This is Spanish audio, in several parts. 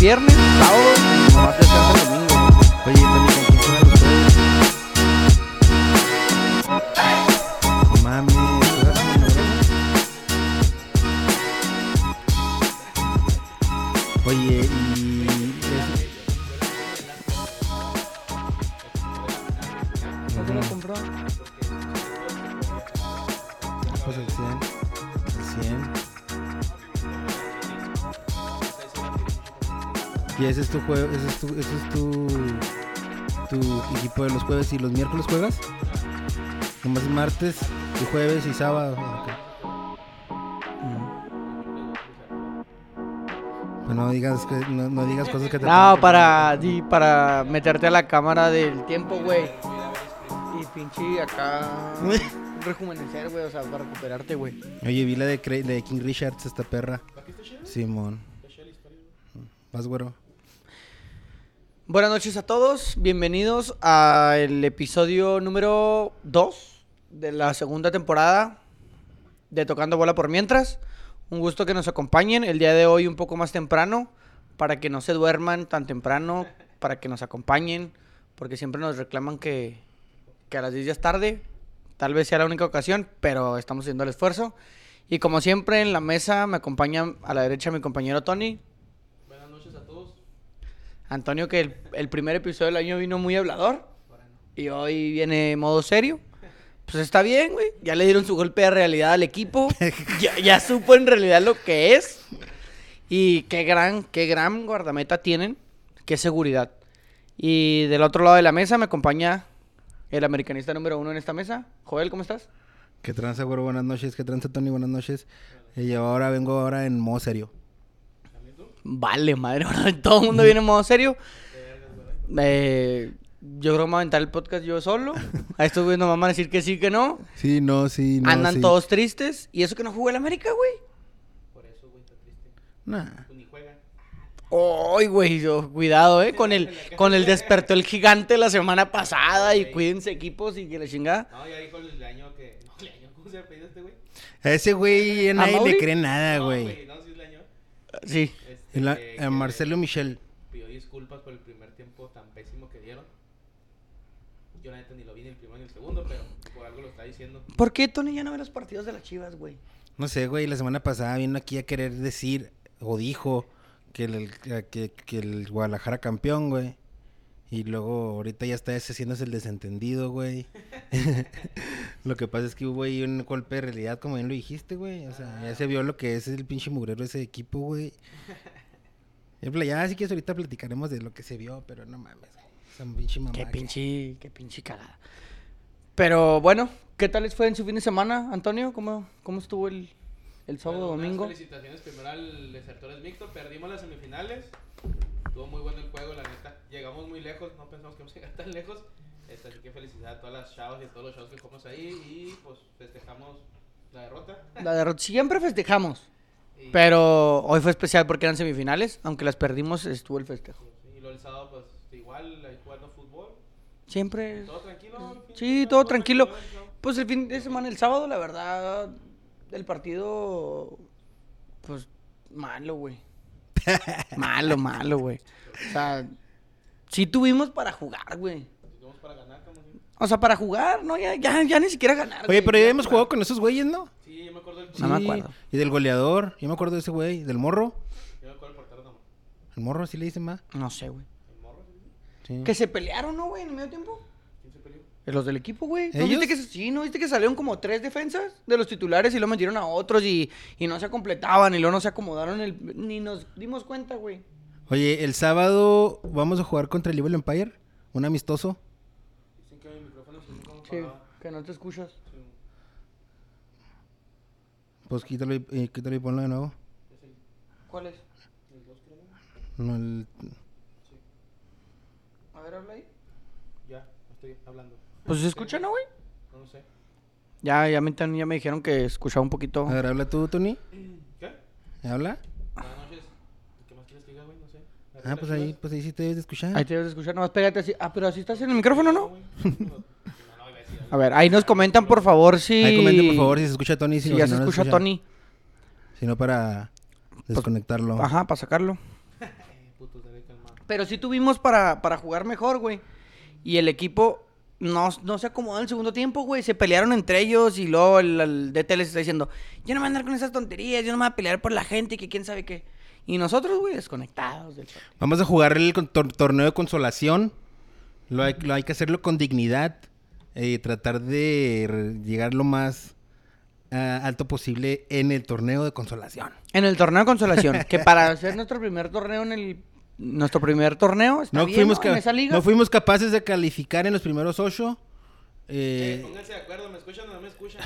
viernes, es tu juego, ese es tu, ese es tu, tu equipo de los jueves y los miércoles juegas. Nomás martes y jueves y sábado. Ok. Pues no digas que, no, no digas cosas que te No, para, para meterte a la cámara del tiempo, güey. Y pinche acá. rejuvenecer, güey, o sea, para recuperarte, güey. Oye, vi la de King Richards, esta perra. Simón. Vas, güero. Buenas noches a todos, bienvenidos al episodio número 2 de la segunda temporada de Tocando Bola por Mientras. Un gusto que nos acompañen el día de hoy un poco más temprano, para que no se duerman tan temprano, para que nos acompañen, porque siempre nos reclaman que, que a las 10 ya es tarde. Tal vez sea la única ocasión, pero estamos haciendo el esfuerzo. Y como siempre en la mesa me acompaña a la derecha mi compañero Tony. Buenas noches a todos. Antonio, que el, el primer episodio del año vino muy hablador. Y hoy viene modo serio. Pues está bien, güey. Ya le dieron su golpe de realidad al equipo. ya, ya supo en realidad lo que es. Y qué gran, qué gran guardameta tienen. Qué seguridad. Y del otro lado de la mesa me acompaña el americanista número uno en esta mesa. Joel, ¿cómo estás? ¿Qué tranza, güero? Buenas noches. ¿Qué tranza, Tony? Buenas noches. Y yo ahora vengo ahora en modo serio. Vale, madre, todo el mundo viene en modo serio. Eh, yo creo que me voy a aventar el podcast yo solo. A estos güeyes nos van a decir que sí, que no. Sí, no, sí, no, Andan sí. todos tristes. Y eso que no jugó el América, güey. Por eso, güey, está triste. Nah. Pues ni juegan. Ay, güey, yo- cuidado, eh. Con el, con el despertó el gigante la semana pasada. Y cuídense equipos y que la chingada. No, ya dijo el año que. No, el año, ¿cómo se apellida este güey? A ese güey a nadie le cree nada, No, güey. No, sí es el año. Sí. A que Marcelo Michel. Pidió disculpas por el primer tiempo tan pésimo que dieron. Yo, la neta, ni lo vi ni el primero ni el segundo, pero por algo lo está diciendo. ¿Por qué Tony ya no ve los partidos de las chivas, güey? No sé, güey, la semana pasada vino aquí a querer decir, o dijo, que el, que, que el Guadalajara campeón, güey. Y luego ahorita ya está ese haciéndose el desentendido, güey. lo que pasa es que hubo ahí un golpe de realidad, como bien lo dijiste, güey. O sea, ya se vio lo que es el pinche mugrero ese equipo, güey. Ya, sí que ahorita platicaremos de lo que se vio, pero no mames, güey. Esa pinche mamá. Qué que- pinche, qué pinche cagada. Pero bueno, ¿qué tal les fue en su fin de semana, Antonio? ¿Cómo, cómo estuvo el, el sábado, Bueno, domingo? Felicitaciones primero al Desertores Mixto. Perdimos las semifinales. Estuvo muy bueno el juego, la neta. Llegamos muy lejos, no pensamos que íbamos a llegar tan lejos. Este, así que felicidad a todas las chavas y a todos los chavos que jugamos ahí. Y pues festejamos la derrota. La derrota. Siempre festejamos. Y, Pero hoy fue especial porque eran semifinales. Aunque las perdimos, estuvo el festejo. y luego el sábado, pues igual, jugando fútbol. Siempre. Todo tranquilo. Sí, todo tranquilo. tranquilo. Pues el fin de semana, el sábado, la verdad, el partido, pues, malo, güey. malo, malo, güey. O sea, sí tuvimos para jugar, güey. Si vamos para ganar, O sea, para jugar, ¿no? Ya, ya, ya ni siquiera ganar. Oye, güey, pero ya hemos jugado con esos güeyes, ¿no? Sí, acuerdo del No me Sí, acuerdo. Y del goleador, yo me acuerdo de ese güey, del morro. Yo me acuerdo del portero nomás. El morro, así le dicen más. No sé, güey. El morro, ¿sí? Sí. Que se pelearon, ¿no, güey? En el medio tiempo. ¿Quién se peleó? Los del equipo, güey. ¿No ¿Ellos? viste que, sí, ¿no viste que salieron como tres defensas de los titulares y lo metieron a otros y, y no se completaban y luego no se acomodaron el... Ni nos dimos cuenta, güey. Oye, el sábado vamos a jugar contra el Evil Empire, un amistoso. Dicen que mi micrófono se como Sí, que no te escuchas. Pues quítalo y, eh, quítalo y ponlo de nuevo. ¿Cuál es? el dos, creo. No, el- Sí. A ver, habla ahí. Ya, estoy hablando. Pues se escucha, ¿no, güey? No lo sé. Ya, ya me, ya me dijeron que escuchaba un poquito. A ver, habla tú, Tony. ¿Qué? ¿Habla? Buenas noches. ¿Qué más quieres que diga, güey? No sé. Ah, pues ahí, pues ahí sí te debes de escuchar. Ahí te debes de escuchar, nomás pégate así. Ah, pero así estás en el micrófono, ¿no? A A ver, ahí nos comentan, por favor, si... Ahí comenten, por favor, si se escucha Tony. Si ya si se no escucha Tony. Si no, para desconectarlo. Ajá, para sacarlo. Pero sí tuvimos para, para jugar mejor, güey. Y el equipo no, no se acomodó en el segundo tiempo, güey. Se pelearon entre ellos y luego el, el DT les está diciendo, yo no me voy a andar con esas tonterías, yo no me voy a pelear por la gente y que quién sabe qué. Y nosotros, güey, desconectados del. Vamos a jugar el tor- torneo de consolación. Lo hay, lo hay que hacerlo con dignidad. Y tratar de llegar lo más ah, alto posible en el torneo de consolación. En el torneo de consolación, que para hacer nuestro primer torneo en el... Nuestro primer torneo, está No bien, fuimos, ¿no? ca- En esa liga. no fuimos capaces de calificar en los primeros ocho. Eh, Eh, pónganse de acuerdo, ¿me escuchan o no me escuchan?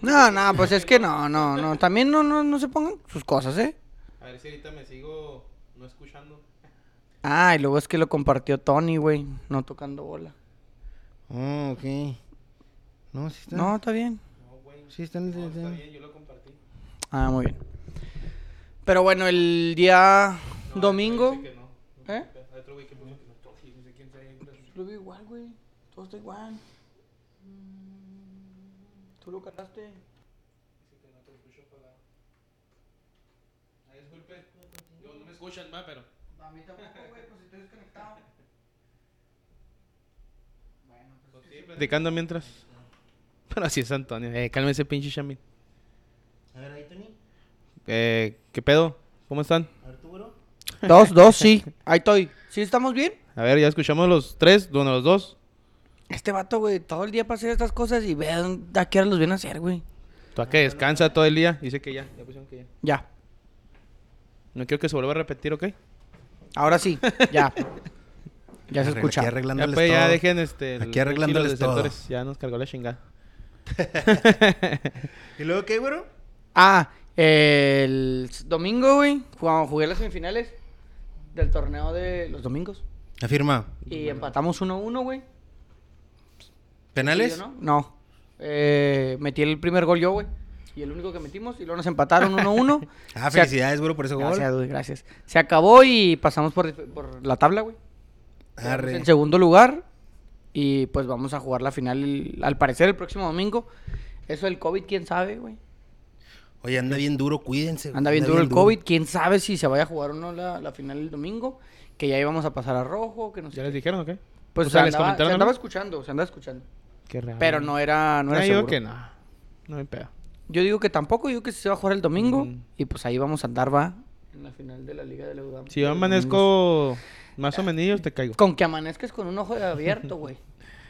No, no, pues es que no, no, no. También no, no, no se pongan sus cosas, ¿eh? A ver si ahorita me sigo no escuchando. Ah, y luego es que lo compartió Tony, güey, no tocando bola. Oh, ok. No, sí está. No, está bien. No, güey. Sí están. No, está bien, yo lo compartí. Ah, muy bien. Pero bueno, el día No, domingo. dice que no. ¿Eh? Hay otro güey que puso que no, sé quién Lo vi igual, güey. Todo está igual. Tú lo cargaste. Dice que no te escucho apagado. Ay, disculpe. Yo no me escuchan, va, pero. A mí tampoco, güey, pues estoy desconectado. Bueno, Pues sí, platicando mientras. Pero así es Antonio. Eh, cálmese, pinche Shamil. A ver, ahí, Tony. Eh, ¿qué pedo? ¿Cómo están? Arturo. Dos, dos, sí. Ahí estoy. ¿Sí estamos bien? A ver, ya escuchamos los tres, bueno, los dos. Este vato, güey, todo el día para hacer estas cosas y vean a qué hora los vienen a hacer, güey. Tú a que descansa todo el día. Dice que ya, ya pusieron que ya. Ya. No quiero que se vuelva a repetir, ¿ok? Ahora sí, ya. Ya se escucha. aquí Ya, arreglándoles pues, ya todo. dejen este. el Aquí pinche arreglándoles los todo. Ya nos cargó la chingada. ¿Y luego qué, güero? Ah, el domingo, güey, jugamos- jugué las semifinales del torneo de los domingos. Afirma. Y empatamos 1-1, güey. ¿Penales? ¿Sí o ¿No? No. Eh, metí el primer gol yo, güey. Y el único que metimos. Y luego nos empataron 1-1. Ah, felicidades, güero, por ese gol. Gracias, güey, gracias. Se acabó y pasamos por, por la tabla, güey. En segundo lugar. Y pues vamos a jugar la final, al parecer, el próximo domingo. Eso del COVID, quién sabe, güey. Oye, anda bien duro, cuídense. güey, Anda bien duro el COVID. Quién sabe si se vaya a jugar o no la, la final el domingo. Que ya íbamos a pasar a rojo. Que no sé ¿Ya qué. les dijeron o qué? Pues O sea, se, ¿les andaba, comentaron se andaba algo? escuchando, se andaba escuchando. Qué raro. Pero no era, no No, era yo seguro. que no. No me pedo. Yo digo que tampoco, yo digo que se va a jugar el domingo. Y pues ahí vamos a andar, va. En la final de la Liga de la UDAM. Si yo amanezco más o menos, te caigo. Con que amanezcas con un ojo abierto, güey.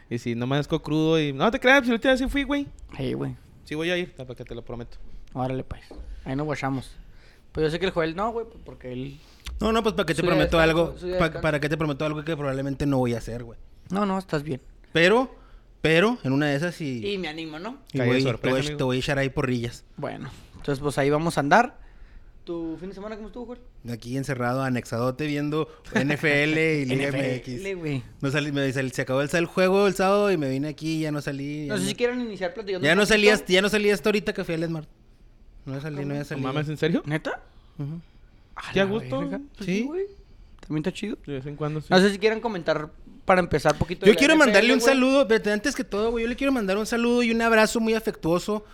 Y si no amanezco crudo y. No te creas, si ahorita sí fui, güey. Ahí, güey. Sí voy a ir, para que te lo prometo. Órale, pues. Ahí nos guachamos. Pues yo sé que el Joel no, güey, pues, porque él... No, no, pues para que te prometo algo. pa- para que te prometo algo que probablemente no voy a hacer, güey. No, no, estás bien. Pero, pero, en una de esas sí. Y me animo, ¿no? y voy- te, voy, te voy a echar ahí porrillas. Bueno, entonces pues ahí vamos a andar. ¿Tu fin de semana cómo estuvo, Joel? Aquí encerrado, anexadote, viendo NFL y Liga NFL, MX. No salí, me, sal- se acabó el, el juego el sábado y me vine aquí, ya no salí. Ya No sé no, si quieren iniciar platicando ya no salí hasta, ya no salí hasta ahorita que fui al Smart. No salí, no había ¿No salido. mames, en serio? ¿Neta? ¿Qué a gusto? verga. Pues Sí. güey. También está chido. De vez en cuando sí. No sé si quieren comentar para empezar poquito. Yo quiero NFL, mandarle un saludo, pero antes que todo, güey, yo le quiero mandar un saludo y un abrazo muy afectuoso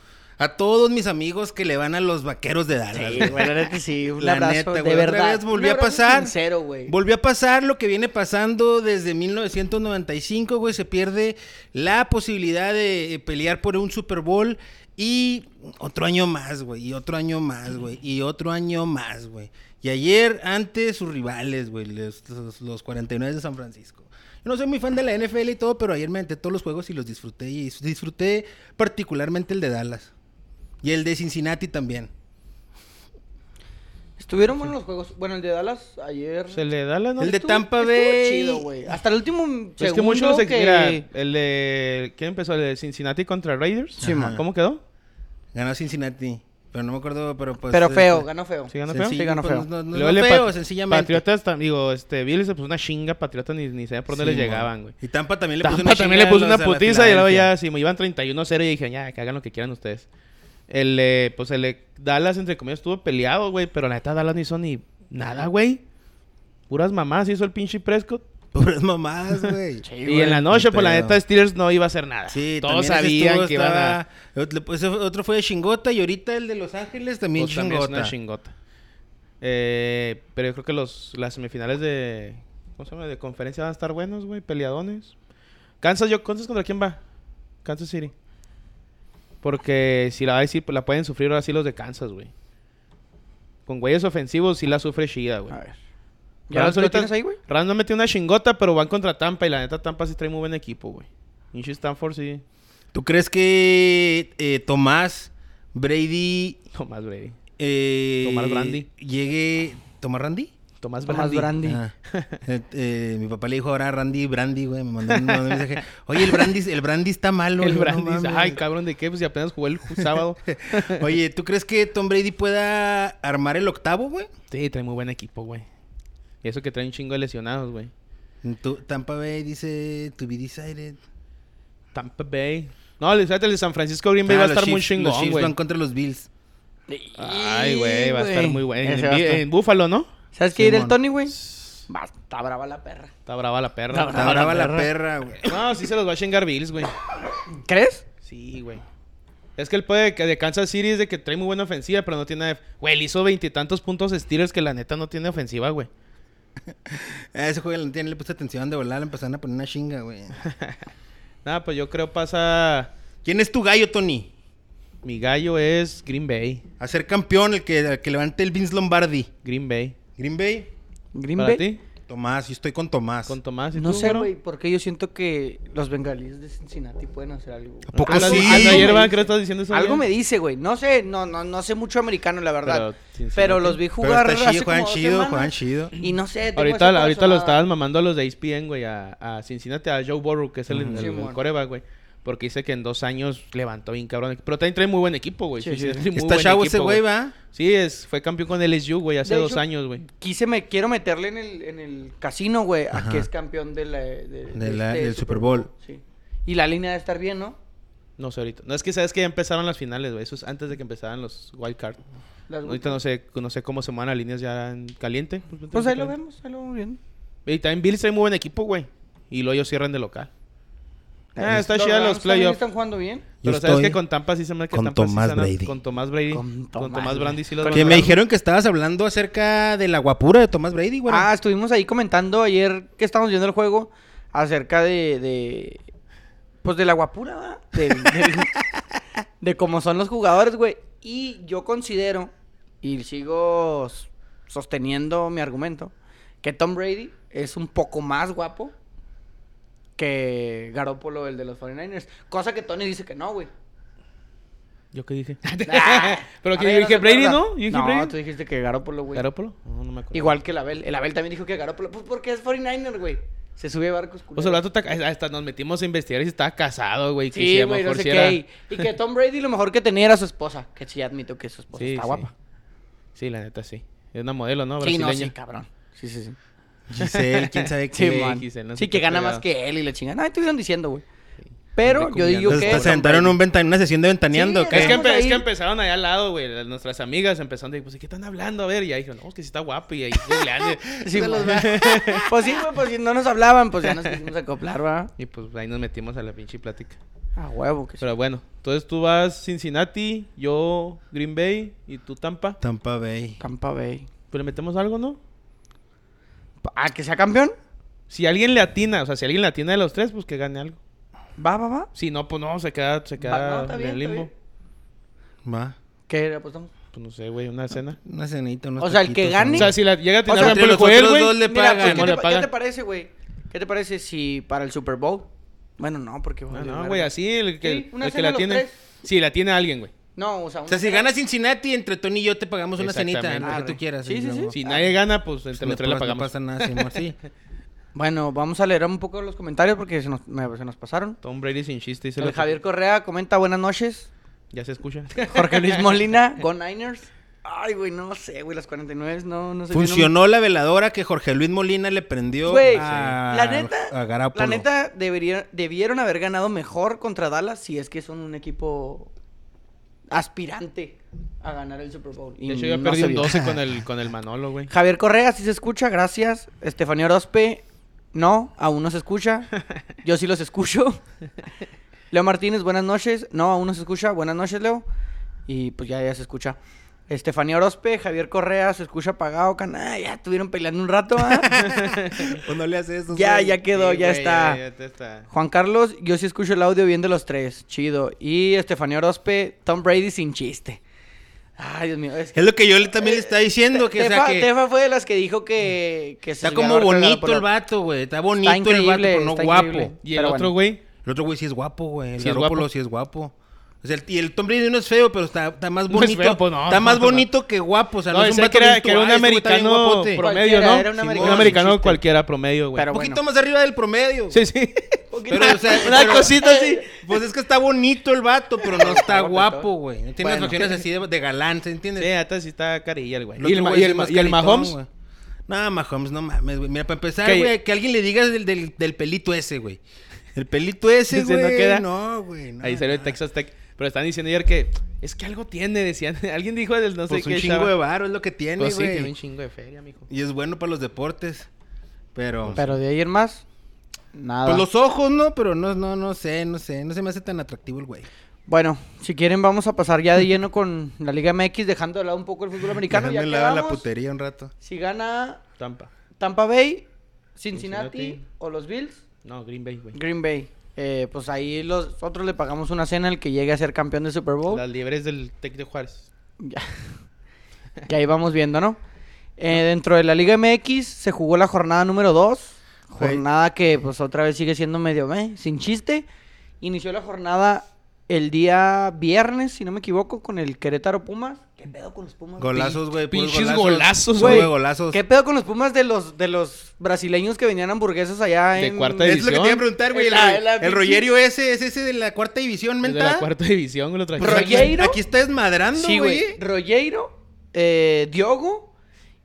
a todos mis amigos que le van a los vaqueros de Dallas. Sí, güey. güey, la neta sí, un La abrazo neta, de güey, otra verdad. vez volvió Un a pasar. sincero, güey. Volvió a pasar lo que viene pasando desde 1995, güey. Se pierde la posibilidad de eh, pelear por un Super Bowl. Y otro año más, güey. Y otro año más, güey. Y otro año más, güey. Y ayer ante sus rivales, güey. Los, los, los 49 de San Francisco. Yo no soy muy fan de la NFL y todo, pero ayer me aventé todos los juegos y los disfruté. Y disfruté particularmente el de Dallas. Y el de Cincinnati también. Estuvieron buenos los juegos. Bueno, el de Dallas ayer. Se le da la El de Estuvo- Tampa Bay. chido, güey. Hasta el último segundo Es que muchos los que... Mira, el de. ¿Quién empezó? ¿El de Cincinnati contra Raiders? Sí, man. ¿Cómo quedó? Ganó Cincinnati. Pero no me acuerdo, pero pues. Pero feo, este, ganó feo. ¿Sí ganó feo? Sí, ganó pues, feo. No, no- no feo, sencillamente. Patriotas, digo, este, Bills se puso una chinga, Patriotas ni, ni sabía por dónde Sí, les llegaban, güey. Y Tampa también le puso Tampa una también chinga le puso una putiza y luego ya, si me iban 31-0 y dije, ya, que hagan lo que quieran ustedes. El, eh, pues el de Dallas, entre comillas, estuvo peleado, güey, pero la neta Dallas no hizo ni nada, güey. Puras mamás hizo el pinche Prescott. Puras mamadas, güey. Sí, y en la noche, pues la neta Steelers no iba a hacer nada. Sí, Todos sabían estuvo, que iban a... estaba- Ese otro fue de Chingota y ahorita el de Los Ángeles también pues, también es Chingota. una chingota. Eh, pero yo creo que los, las semifinales de. ¿Cómo se llama? De conferencia van a estar buenos, güey. Peleadones. Kansas, yo, ¿Kansas contra quién va? Kansas City. Porque si la va a decir, pues la pueden sufrir ahora sí los de Kansas, güey. Con güeyes ofensivos sí la sufre Shida, güey. A ver. ¿Ya Rams lo ahorita- tienes ahí, güey? Rams no metió una chingota, pero van contra Tampa y la neta Tampa sí trae muy buen equipo, güey. Inchi Stanford sí. ¿Tú crees que eh, Tomás Brady Tomás Brady. eh, Tomás Brandy. llegue... ¿Tomás Randy? Tomás Tomás Brandy. Brandy. Ah. Eh, eh, mi papá le dijo ahora Randy Brandy, güey. Me mandó un, un mensaje. Oye, el Brandy, el Brandy está malo. El güey, no Brandy dice, mames". ay, cabrón, ¿de qué? Pues si apenas jugó el sábado. Oye, ¿tú crees que Tom Brady pueda armar el octavo, güey? sí, trae muy buen equipo, güey. Y eso que trae un chingo de lesionados, güey. Tampa Bay dice to be decided. Tampa Bay. No, el el de San Francisco Green Bay Ah, va a los estar muy Chiefs- Los chingón, Chiefs güey. van contra los Bills. Ay, güey, va a estar muy bueno. En, en Búfalo, ¿no? ¿Sabes qué ir el. Tony, güey? Va, está brava la perra. Está brava la perra. Está Está brava la perra, güey. No, sí se los va a chingar Bills, güey. ¿Crees? Sí, güey. Es que el puede que de Kansas City es de que trae muy buena ofensiva, pero no tiene. Güey, le hizo veintitantos puntos Steelers que la neta no tiene ofensiva, güey. A ese juego tiene, le puse atención de volar, le empezaron a poner una chinga, güey. Nada, pues yo creo pasa. ¿Quién es tu gallo, Tony? Mi gallo es Green Bay. A ser campeón, el que, el que levante el Vince Lombardi. Green Bay. Green Bay. Green ¿Para Bay. ti? Tomás, yo estoy con Tomás. Con Tomás y No tú, sé, güero? güey, porque yo siento que los bengalíes de Cincinnati pueden hacer algo. ¿A poco Algo- sí? ayer, me ¿verdad? dice. ¿Qué le estás diciendo eso? Algo me dice, güey. No sé, no, no, no sé mucho americano, la verdad. Pero los vi Pero jugar está chido, hace juegan dos chido, semanas, juegan chido. Y no sé, tengo Ahorita, ahorita lo estaban mamando a los de ESPN, güey, a, a Cincinnati, a Joe Burrow, que es el, el, Sí, el mon. coreback, güey. Porque dice que en dos años levantó bien cabrón. Pero también trae muy buen equipo, güey. Sí, Sí, muy Está chavo ese güey, ¿va? Sí, es, fue campeón con el LSU, güey, hace De dos hecho, años, güey. Quise me, quiero meterle en el, en el casino, güey, a que es campeón de la, de, De la- este del Super Bowl. Sí. Y la línea debe estar bien, ¿no? No sé ahorita. No, es que sabes que ya empezaron las finales, güey. Eso es antes de que empezaran los wild card. Las- Ahorita no sé, no sé cómo se mueven las líneas ya en caliente. Pues ahí lo vemos, ahí lo vemos bien. Y también Bills trae muy buen equipo, güey. Y luego ellos cierran de local. Ah, está chida Rams los playoffs. están jugando bien. Yo Pero sabes estoy que con Tampa sí se me que con Tampa sí Tomás se Brady. Con Tomás Brady. Con Con, Tomás Tomás Brady. Brady sí los van Que a me dar. dijeron que estabas hablando acerca de la guapura de Tomás Brady, güey. Ah, estuvimos ahí comentando ayer que estábamos viendo el juego acerca de, de pues de la guapura, ¿verdad? De cómo son los jugadores, güey. Y yo considero, y sigo s- sosteniendo mi argumento, que Tom Brady es un poco más guapo que Garoppolo, el de los 49ers. Cosa que Tony dice que no, güey. ¿Yo qué dije? Pero que yo dije Brady. ¿no? Yo dije no, Brady. tú dijiste que Garoppolo, güey. ¿Garópolo? No, no me acuerdo. Igual que el Abel. El Abel también dijo que Garoppolo. Pues porque es 49er, güey. Se sube a barcos O sea, el vato está- hasta nos metimos a investigar y si estaba casado, güey. Sí, güey, no sé qué. Y, y que Tom Brady lo mejor que tenía era su esposa. Que sí admito que su esposa Sí, está sí. guapa. Sí, la neta, sí. Es una modelo, ¿no? Sí, no, Brasileña. sí, cabrón. Sí, sí, sí. Giselle, quién sabe Sí, qué. man. Giselle, no sí, sé que gana más que él y le chingan. Ay, estuvieron diciendo, güey. Pero yo digo que. Tom sentaron venta- una sesión de ventaneando. Sí. Es que, es empezaron allá al lado, güey. Nuestras amigas empezaron de, pues, ¿de qué están hablando? A ver, y ahí dijeron, no, es que sí está guapo. Y ahí, googleando. Sí, pues sí, güey, pues si no nos hablaban, pues ya nos quisimos acoplar, ¿va? y pues ahí nos metimos a la pinche plática. A huevo, que sí. Pero bueno, entonces tú vas Cincinnati, yo Green Bay y tú Tampa. Tampa Bay. Tampa Bay. Pues le metemos algo, ¿no? ¿A que sea campeón? Si alguien le atina, o sea, si alguien le atina de los tres, pues que gane algo. Va, va, va. Si no, pues no, se queda, se Va, queda no, está en bien, el está limbo. Va. ¿Qué le apostamos? Pues no sé, güey, una cena. Una cenita, unos O sea, el que taquitos, gane- ¿no? O sea, si la llega a O tirar sea, por entre el los Joel, otros güey. dos le Mira, pagan. ¿qué, ¿Cómo te, pagan? parece, güey? ¿Qué te parece si para el Super Bowl? Bueno, no, porque... No, no, güey, así el que, Sí, una el que cena la los tiene. tres. Si la tiene alguien, güey. No, o sea... O sea, si gana Cincinnati, entre Tony y yo te pagamos una cenita, lo que tú quieras. Sí, sí, sí. Si nadie gana, pues entre los tres la pagamos. No pasa nada, sí, amor, sí. Bueno, vamos a leer un poco los comentarios porque se nos, me- se nos pasaron. Tom Brady sin chiste. Dice El lo- Javier Correa comenta buenas noches. Ya se escucha. Jorge Luis Molina, Go Niners. Ay, güey, no sé, güey, las 49 no, no sé. Funcionó la veladora que Jorge Luis Molina le prendió Güey, a, la neta, a. La neta, debería, debieron haber ganado mejor contra Dallas si es que son un equipo aspirante a ganar el Super Bowl. Y De hecho, yo no perdí un vio. 12 con el, con el Manolo, güey. Javier Correa, sí se escucha, gracias. Estefanía Orozpe, no, aún no se escucha. Yo sí los escucho. Leo Martínez, buenas noches. No, aún no se escucha. Buenas noches, Leo. Y pues ya, ya se escucha. Estefanía Orozpe, Javier Correa, se escucha apagado, cana, ya estuvieron peleando un rato, ¿ah? Pues no le haces eso. ya, ya quedó, Sí, ya güey, está. Ya, ya está. Juan Carlos, yo sí escucho el audio bien de los tres, chido. Y Estefanía Orozpe, Tom Brady sin chiste. Ay, Dios mío, es que... Es lo que yo también le estaba diciendo, que, o sea, Tefa, que Tefa fue de las que dijo que... que está se como bonito el vato, güey. Está bonito el vato, pero no guapo. increíble. Y el Pero otro, bueno. güey. El otro güey sí es guapo, güey. El Sí es Garoppolo guapo. sí es guapo. O sea, el- y el Tom Brady no es feo, pero está, está más No es bonito. feo, pues, no, está no, más no, no. bonito que guapo. O sea, no, No, es un que era, que era un "Ay, este americano guapote". promedio, ¿no? era un Sí, americano un cualquiera promedio, güey. Pero Un poquito bueno. más arriba del promedio. Sí, sí. Pero, o sea, Una pero- cosita así. Pues es que está bonito el vato, pero no está guapo, güey. No tiene Bueno. las facciones así de, de galán, ¿se entiende? Sí, hasta sí está carilla el güey. ¿Y el, y el, y Mahomes? güey. No, Mahomes, no mames, güey. Mira, para empezar, güey, que alguien le diga del, del, del pelito ese, güey. El pelito ese, güey. queda. No, güey. no, Ahí salió el. Texas Tech. Pero están diciendo ayer que es que algo tiene, decían. Alguien dijo del no sé Pues qué. un chingo chava. de varo es lo que tiene, Pues sí, güey. tiene un chingo de feria, mijo. Y es bueno para los deportes. Pero. Pero de ayer más, nada. Pues los ojos, ¿no? Pero no, no, no sé, no sé. No se me hace tan atractivo el güey. Bueno, si quieren vamos a pasar ya de lleno con la Liga MX, dejando de lado un poco el fútbol americano. Dejando de lado la putería un rato. Si gana Tampa. Tampa Bay, Cincinnati, Cincinnati. o los Bills, No, Green Bay, güey. Green Bay. Eh, pues ahí los otros le pagamos una cena al que llegue a ser campeón de Super Bowl. Las liebres del Tec de Juárez. Ya. que ahí vamos viendo, ¿no? Eh, dentro de la Liga MX se jugó la jornada número 2. Güey. Jornada que pues otra vez sigue siendo medio eh, sin chiste. Inició la jornada el día viernes, si no me equivoco, con el Querétaro Pumas. ¿Qué pedo con los Pumas? Golazos, güey. pinches golazos, Güey, golazos. ¿Qué pedo con los Pumas de los de los brasileños que venían hamburguesas allá De en cuarta Es lo que te iba a división. preguntar, güey. El, el Rogerio ese, es ese de la cuarta división, Es de la cuarta división, güey, lo trajeron. aquí, Rogeiro. aquí está desmadrando, Sí, güey. Rogeiro, eh, Diogo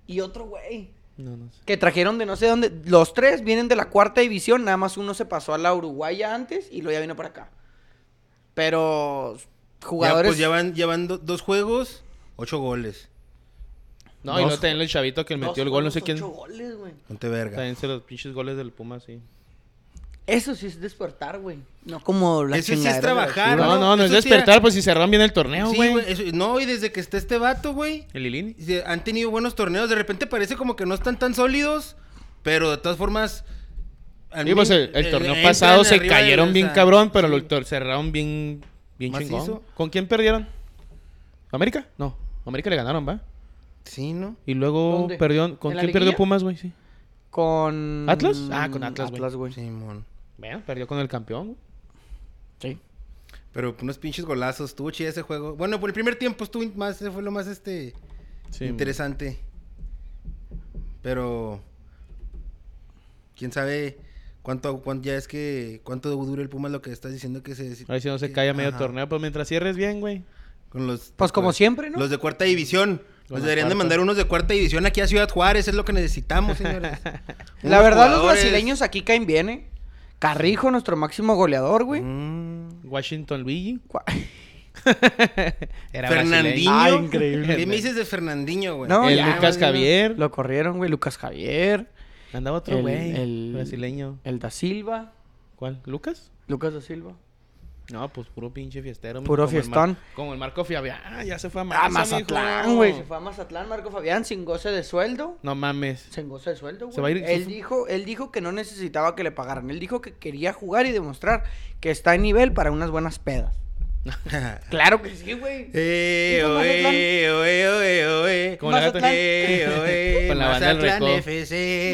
y otro güey. No, no sé. Que trajeron de no sé dónde. Los tres vienen de la cuarta división. Nada más uno se pasó a la Uruguaya antes y luego ya vino para acá. Pero Ya, jugadores. pues ya van, ya van do- dos juegos, ocho goles. No, y Dos- luego también el chavito que metió el gol, no sé quién. ocho goles, güey. Ponte verga. También se los pinches goles del Puma, sí. Eso sí es despertar, güey. No como la Eso sí es trabajar. No, no, no es sí despertar, pues si cerraron bien el torneo, Sí, güey. eso- No, y desde que está este vato, güey. el Lilini. Han tenido buenos torneos. De repente parece como que no están tan sólidos. Pero de todas formas. Sí, pues el, eh, torneo entran pasado se cayeron bien cabrón, pero sí. lo cerraron bien, bien Macizo. chingón. ¿Con quién perdieron? ¿América? No, América le ganaron, ¿va? Sí, ¿no? Y luego ¿Dónde? perdió, ¿con ¿En la quién perdió? Pumas, güey? Sí. Con. ¿Atlas? Ah, con Atlas, güey. güey. Simón. Bueno, perdió con el campeón. güey. Sí. Pero unos pinches golazos. Estuvo chido ese juego. Bueno, por el primer tiempo estuvo más. Fue lo más este. Sí, interesante. Pero. Quién sabe. ¿Cuánto, cuánto ya es que cuánto dura el Puma lo que estás diciendo que se A ver si no se que- cae a medio ajá. torneo, pues mientras cierres bien, güey. Con los Pues como siempre, ¿no? Los de cuarta división. Nos deberían de mandar unos de cuarta división aquí a Ciudad Juárez, es lo que necesitamos, señores. La verdad, los brasileños aquí caen bien, ¿eh? Carrijo, nuestro máximo goleador, güey. Mm. Washington Luigi. Era Fernandinho. Ay, increíble. ¿Qué me dices de Fernandinho, güey? No, el ya, Lucas Javier. Lo corrieron, güey. Lucas Javier. Andaba otro güey. el- Brasileño. El da Silva. ¿Cuál? ¿Lucas? Lucas da Silva. No, pues puro pinche fiestero. Puro como fiestón. Como el Marco Fabián. Ah, ya se fue a Ah, Maza, Mazatlán, güey. Se fue a Mazatlán, Marco Fabián, sin goce de sueldo. No mames. Sin goce de sueldo, güey. Se va a ir- Él se- dijo, él dijo que no necesitaba que le pagaran. Él dijo que quería jugar y demostrar que está en nivel para unas buenas pedas. Claro que sí, güey. Eh, ¿Y con oe, oe, oe, oe. Como la gata. Mazatlán. Eh, oe, Con la banda del Mazatlán Recodo. FC.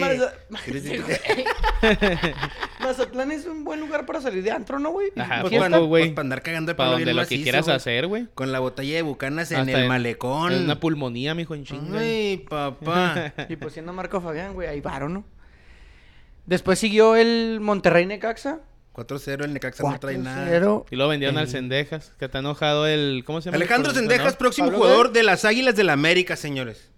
Sí, güey. Mazatlán es un buen lugar para salir de antro, ¿no, güey? Ajá, Pues para, güey. pues para andar cagando el Para donde lo que macizo, quieras güey. hacer, güey. Con la botella de bucanas en Hasta el malecón. en Una pulmonía, mijo, en chinga. Ay, papá. Y pues siendo Marco Fabián, güey, ahí varo, ¿no? Después siguió el Monterrey Necaxa. 4-0, el Necaxa no trae nada. 4-0. Y luego vendieron al El- Cendejas. Que está enojado el. ¿Cómo se llama? Alejandro? Sendejas, próximo Pablo jugador de las Águilas del la América, señores.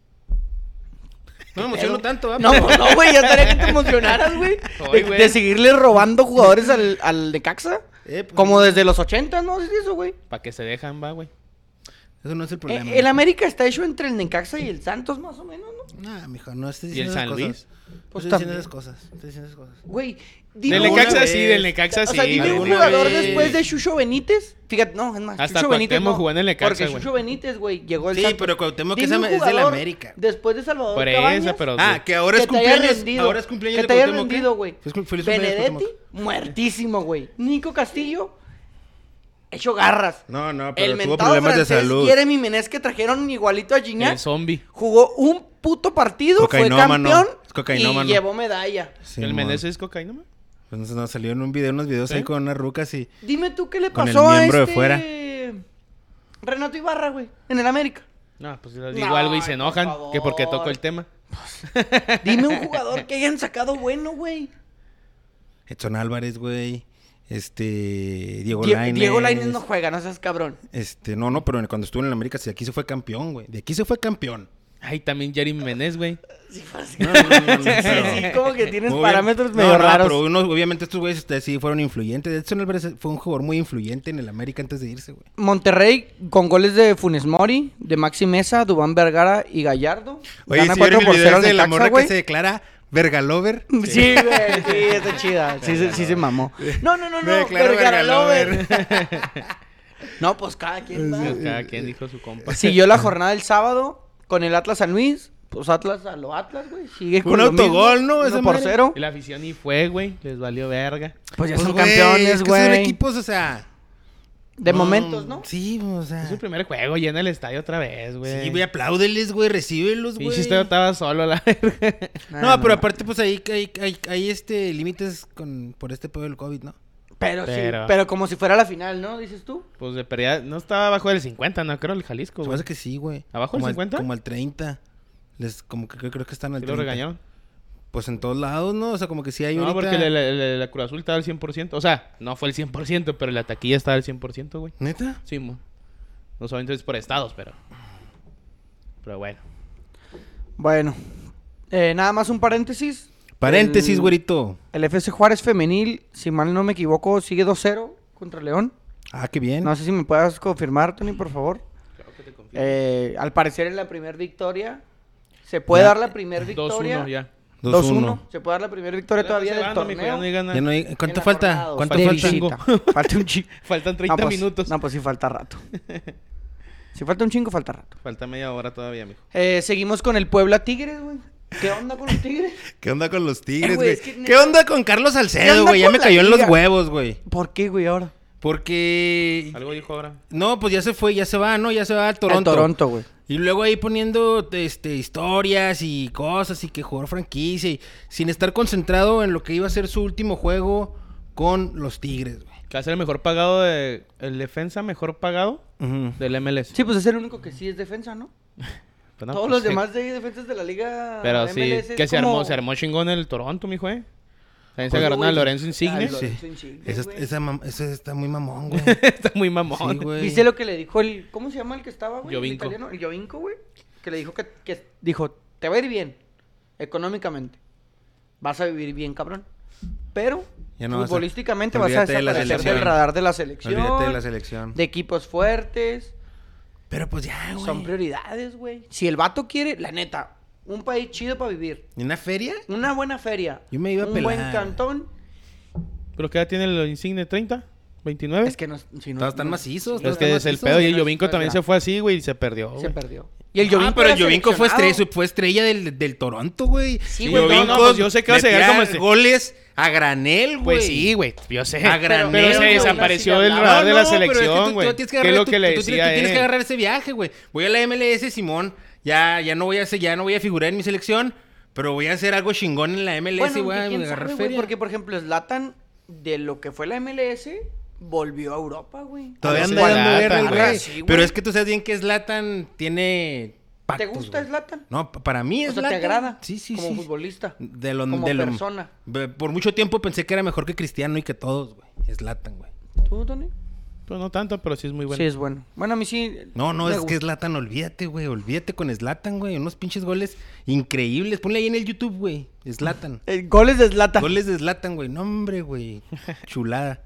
No me emociono tanto, ¿va? No, no, güey, ya estaría que te emocionaras, güey. De, güey. de seguirle robando jugadores al, al Necaxa. Eh, pues, Como desde los 80, ¿no? Es eso, güey. Para que se dejan, va, güey. Eso no es el problema. Eh, el América está hecho entre el Necaxa y el Santos, más o menos, ¿no? Nah, mijo, no estés ¿Y el diciendo San esas Luis? cosas. Pues estoy diciendo esas cosas. Estoy diciendo esas cosas. Güey, dime Del Necaxa vez. sí, del Necaxa O sí. sea, dime un jugador vez. después de Chucho Benítez. Fíjate, no, es más. Hasta Chucho Benítez no, jugó en el Necaxa, Porque. Chucho Benítez, güey, llegó el Sí, Santos. pero Cuauhtémoc es es del América. Después de Salvador Por eso, Cabañas, pero- Ah, que ahora es cumpleaños. Ahora es cumpleaños Que de te haya rendido, güey. Benedetti, muertísimo, güey. Nico Castillo, hecho garras. No, no, pero el tuvo mentado problemas de francés salud. Jeremy Menez que trajeron igualito a Gignac. El zombie. Jugó un puto partido, fue Cocainómano, campeón es cocainómano. y llevó medalla. Sí, el mon. Menezes es cocaína, ¿no? Pues nos salió en un video, unos videos ¿Sí? ahí con unas rucas y... Dime tú qué le Con el pasó a miembro de este... fuera. Renato Ibarra, güey, en el América. No, pues les digo No, algo y se enojan. Que porque toco el tema. Dime un jugador que hayan sacado bueno, güey. Edson Álvarez, güey. Este... Diego Die- Lainez. Diego Lainez no juega, no seas cabrón. Este, no, no, pero cuando estuvo en el América, sí, aquí se fue campeón, güey. De aquí se fue campeón. Ay, también Jeremy Menez, güey. Sí, fue así. No, no, no, no, Sí, como que tienes Muy parámetros bien. medio No, no, raros. pero unos, obviamente estos güeyes este, sí fueron influyentes. Edson Álvarez fue un jugador muy influyente en el América antes de irse, güey. Monterrey con goles de Funes Mori, de Maxi Mesa, Dubán Vergara y Gallardo. Gana 4 por 0 al de la morra que se declara vergalover. Sí, güey, sí, está chida. Sí, se- sí se mamó. No, no, no, no. vergalover. Lover. No, pues cada quien va. Pues cada quien dijo su compa. Siguió la jornada del sábado con el Atlas San Luis. Pues Atlas a lo Atlas, güey. Sigue con Un lo mismo, autogol, ¿no? uno por cero. Y la afición ni fue, güey. Les valió verga. Pues ya Pues, son güey, campeones, es que son güey. equipos, o sea... De momentos, ¿no? Sí, o sea... Es su primer juego, llena el estadio otra vez, güey. Sí, güey, apláudeles, güey, recíbelos, güey. Pinche estadio estaba solo a la verga. No, pero aparte, pues ahí hay, hay, hay este límites con por este pedo del COVID, ¿no? Pero, sí, Pero- como si fuera la final, ¿no? Dices tú. Pues de pérdida, no estaba abajo del 50, no creo, el Jalisco, güey. hace que sí, güey. ¿Abajo del al- 50? Como al 30. Les, como que creo, creo que están al ¿Sí lo 30. regañaron? Pues en todos lados, ¿no? O sea, como que sí hay No, ahorita... porque la, la- la- la Cruz Azul estaba al 100%. O sea, no fue el 100%, pero la taquilla estaba al 100%, güey. ¿Neta? Sí, mo. No solamente es por estados, pero... Pero bueno. Bueno. Eh, nada más un paréntesis. Paréntesis, El- güerito. El FC Juárez femenil, si mal no me equivoco, sigue 2-0 contra León. Ah, qué bien. No sé si me puedas confirmar, Tony, por favor. Claro que te confío. Eh, al parecer en la primera victoria. ¿Se puede Ya. dar la primera victoria? 2-1 ya. 2-1 ¿Se puede dar la primera victoria Ya todavía del torneo? no. Ya no hay- ¿Cuánto la falta? jornada, ¿Cuánto de falta? Falta un chingo. Faltan 30 no, pues, minutos. No, pues sí falta rato. si falta un chingo, falta rato. Falta media hora todavía, mijo. Eh, seguimos con el Puebla Tigres, güey. ¿Qué onda con los Tigres? ¿Qué onda con los Eh, tigres, güey, güey? es que ¿Qué onda con Carlos ¿Qué Salcedo, güey? Ya me la cayó en los huevos, güey. ¿Por qué, güey, ahora? Porque... Algo dijo ahora. No, pues ya se fue, ya se va, ¿no? Ya se va a Al Toronto. Toronto, güey. Y luego ahí poniendo este, historias y cosas y que jugar franquicia y sin estar concentrado en lo que iba a ser su último juego con los Tigres, güey. Que va a ser el mejor pagado de... El defensa mejor pagado del MLS. Sí, pues es el único que sí es defensa, ¿no? Pues no, Todos pues los sí. demás de defensas de la liga Pero sí, MLS es que se armó, como- se armó chingón el Toronto, mijo, eh. También se Pues, agarraron a Lorenzo Insigne. Lorenzo Sí. Esa, güey. esa mam- esa está muy mamón, güey. Está muy mamón. Sí, güey. ¿Viste lo que le dijo el... ¿Cómo se llama el que estaba, güey? El Jovinko. italiano, El Jovinko, güey. Que le dijo que, que... Dijo, te va a ir bien. Económicamente. Vas a vivir bien, cabrón. Pero... Ya no vas a- futbolísticamente vas a olvídate de la desaparecer del selección. radar de la selección. Olvídate de la selección. de equipos fuertes. Pero pues ya, güey. Son prioridades, güey. Si el vato quiere, la neta, un país chido para vivir. ¿En una feria? Una buena feria. Yo me iba a un pelar. buen cantón. ¿Pero qué edad tiene el Insigne? ¿30? ¿29? Es que no, si no- Todos están no- macizos. Es que es el pedo. Y el Jovinko es también se fue así, güey, y se perdió, Se güey. perdió. Y el Ah, Jovinko pero el Jovinko fue estrella, fue estrella del, del Toronto, güey. Sí, Sí, güey. no, no, pues yo sé que vas a llegar como este- goles a granel, güey. Pues sí, güey, yo sé. A granel, pero se güey, desapareció del radar de la pero selección, güey. tienes ¿Qué agarrar- es lo tú- que le tú- tú tienes que él? agarrar ese viaje, güey. Voy a la MLS, Simón. Ya, ya no voy a hacer, ya no voy a figurar en mi selección, pero voy a hacer algo chingón en la MLS, Bueno, güey. quién sabe, güey, feria. porque por ejemplo, Zlatan de lo que fue la MLS volvió a Europa, güey. Todavía anda dando guerra, el güey. güey. Sí, güey. Pero es que tú sabes bien que Zlatan tiene ¿Te gusta güey. Zlatan? No, pa- para mí O es sea, ¿te agrada? Sí, sí, como sí. futbolista. De lo, como de lo- persona. Be- Por mucho tiempo pensé que era mejor que Cristiano y que todos, güey. Zlatan, güey. ¿Tú, Tony? Pues no tanto, pero sí es muy bueno. Sí, es bueno. Bueno, a mí sí. No, no, es gusta. que Zlatan, olvídate, güey. Olvídate con Zlatan, güey. Unos pinches goles increíbles. Ponle ahí en el YouTube, güey. Zlatan. Eh, goles de Zlatan. goles de Zlatan, güey. No, hombre, güey. Chulada.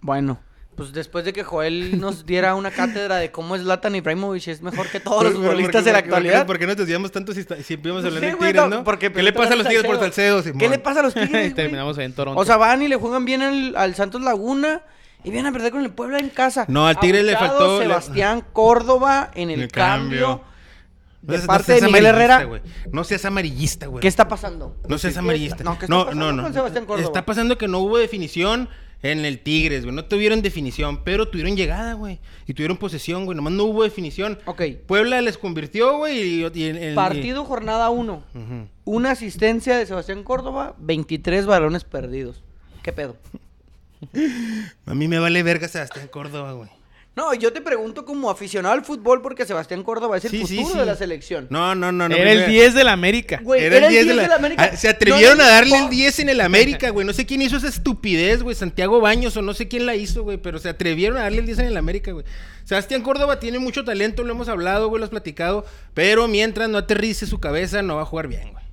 Bueno, Pues después de que Joel nos diera una cátedra de cómo es Zlatan Ibrahimovic es mejor que todos los futbolistas de la porque- actualidad. ¿Por qué nos desviamos tanto si, si íbamos No hablando sé, de Tigres, no, no? porque ¿Qué le pasa a los Tigres por Salcedo? ¿Qué le pasa a los Tigres? Terminamos ahí en Toronto. O sea, van y le juegan bien al, al Santos Laguna y vienen a perder con el Puebla en casa. No, al Tigre le faltó- le- Sebastián Córdoba en el, El cambio. cambio. De No no parte seas de Miguel Herrera. No seas amarillista, güey. ¿Qué está pasando? No seas ¿Qué amarillista. No, ¿qué está no, pasando no, no. con Sebastián Córdoba? Está pasando que no hubo definición en el Tigres, güey. No tuvieron definición, pero tuvieron llegada, güey. Y tuvieron posesión, güey. Nomás no hubo definición. Ok. Puebla les convirtió, güey. Y, y Partido jornada 1. Ujú. Una asistencia de Sebastián Córdoba, 23 balones perdidos. ¿Qué pedo? A mí me vale verga Sebastián Córdoba, güey. No, yo te pregunto como aficionado al fútbol porque Sebastián Córdoba es el Sí, futuro sí. de la selección. No, no, no. no Era el 10 del América. Güey, Era el 10 de la... América. Ah, Se atrevieron No, a darle el 10 en el América, güey. No sé quién hizo esa estupidez, güey. Santiago Baños o no sé quién la hizo, güey. Pero se atrevieron a darle el 10 en el América, güey. Sebastián Córdoba tiene mucho talento, lo hemos hablado, güey, lo has platicado. Pero mientras no aterrice su cabeza, no va a jugar bien, güey.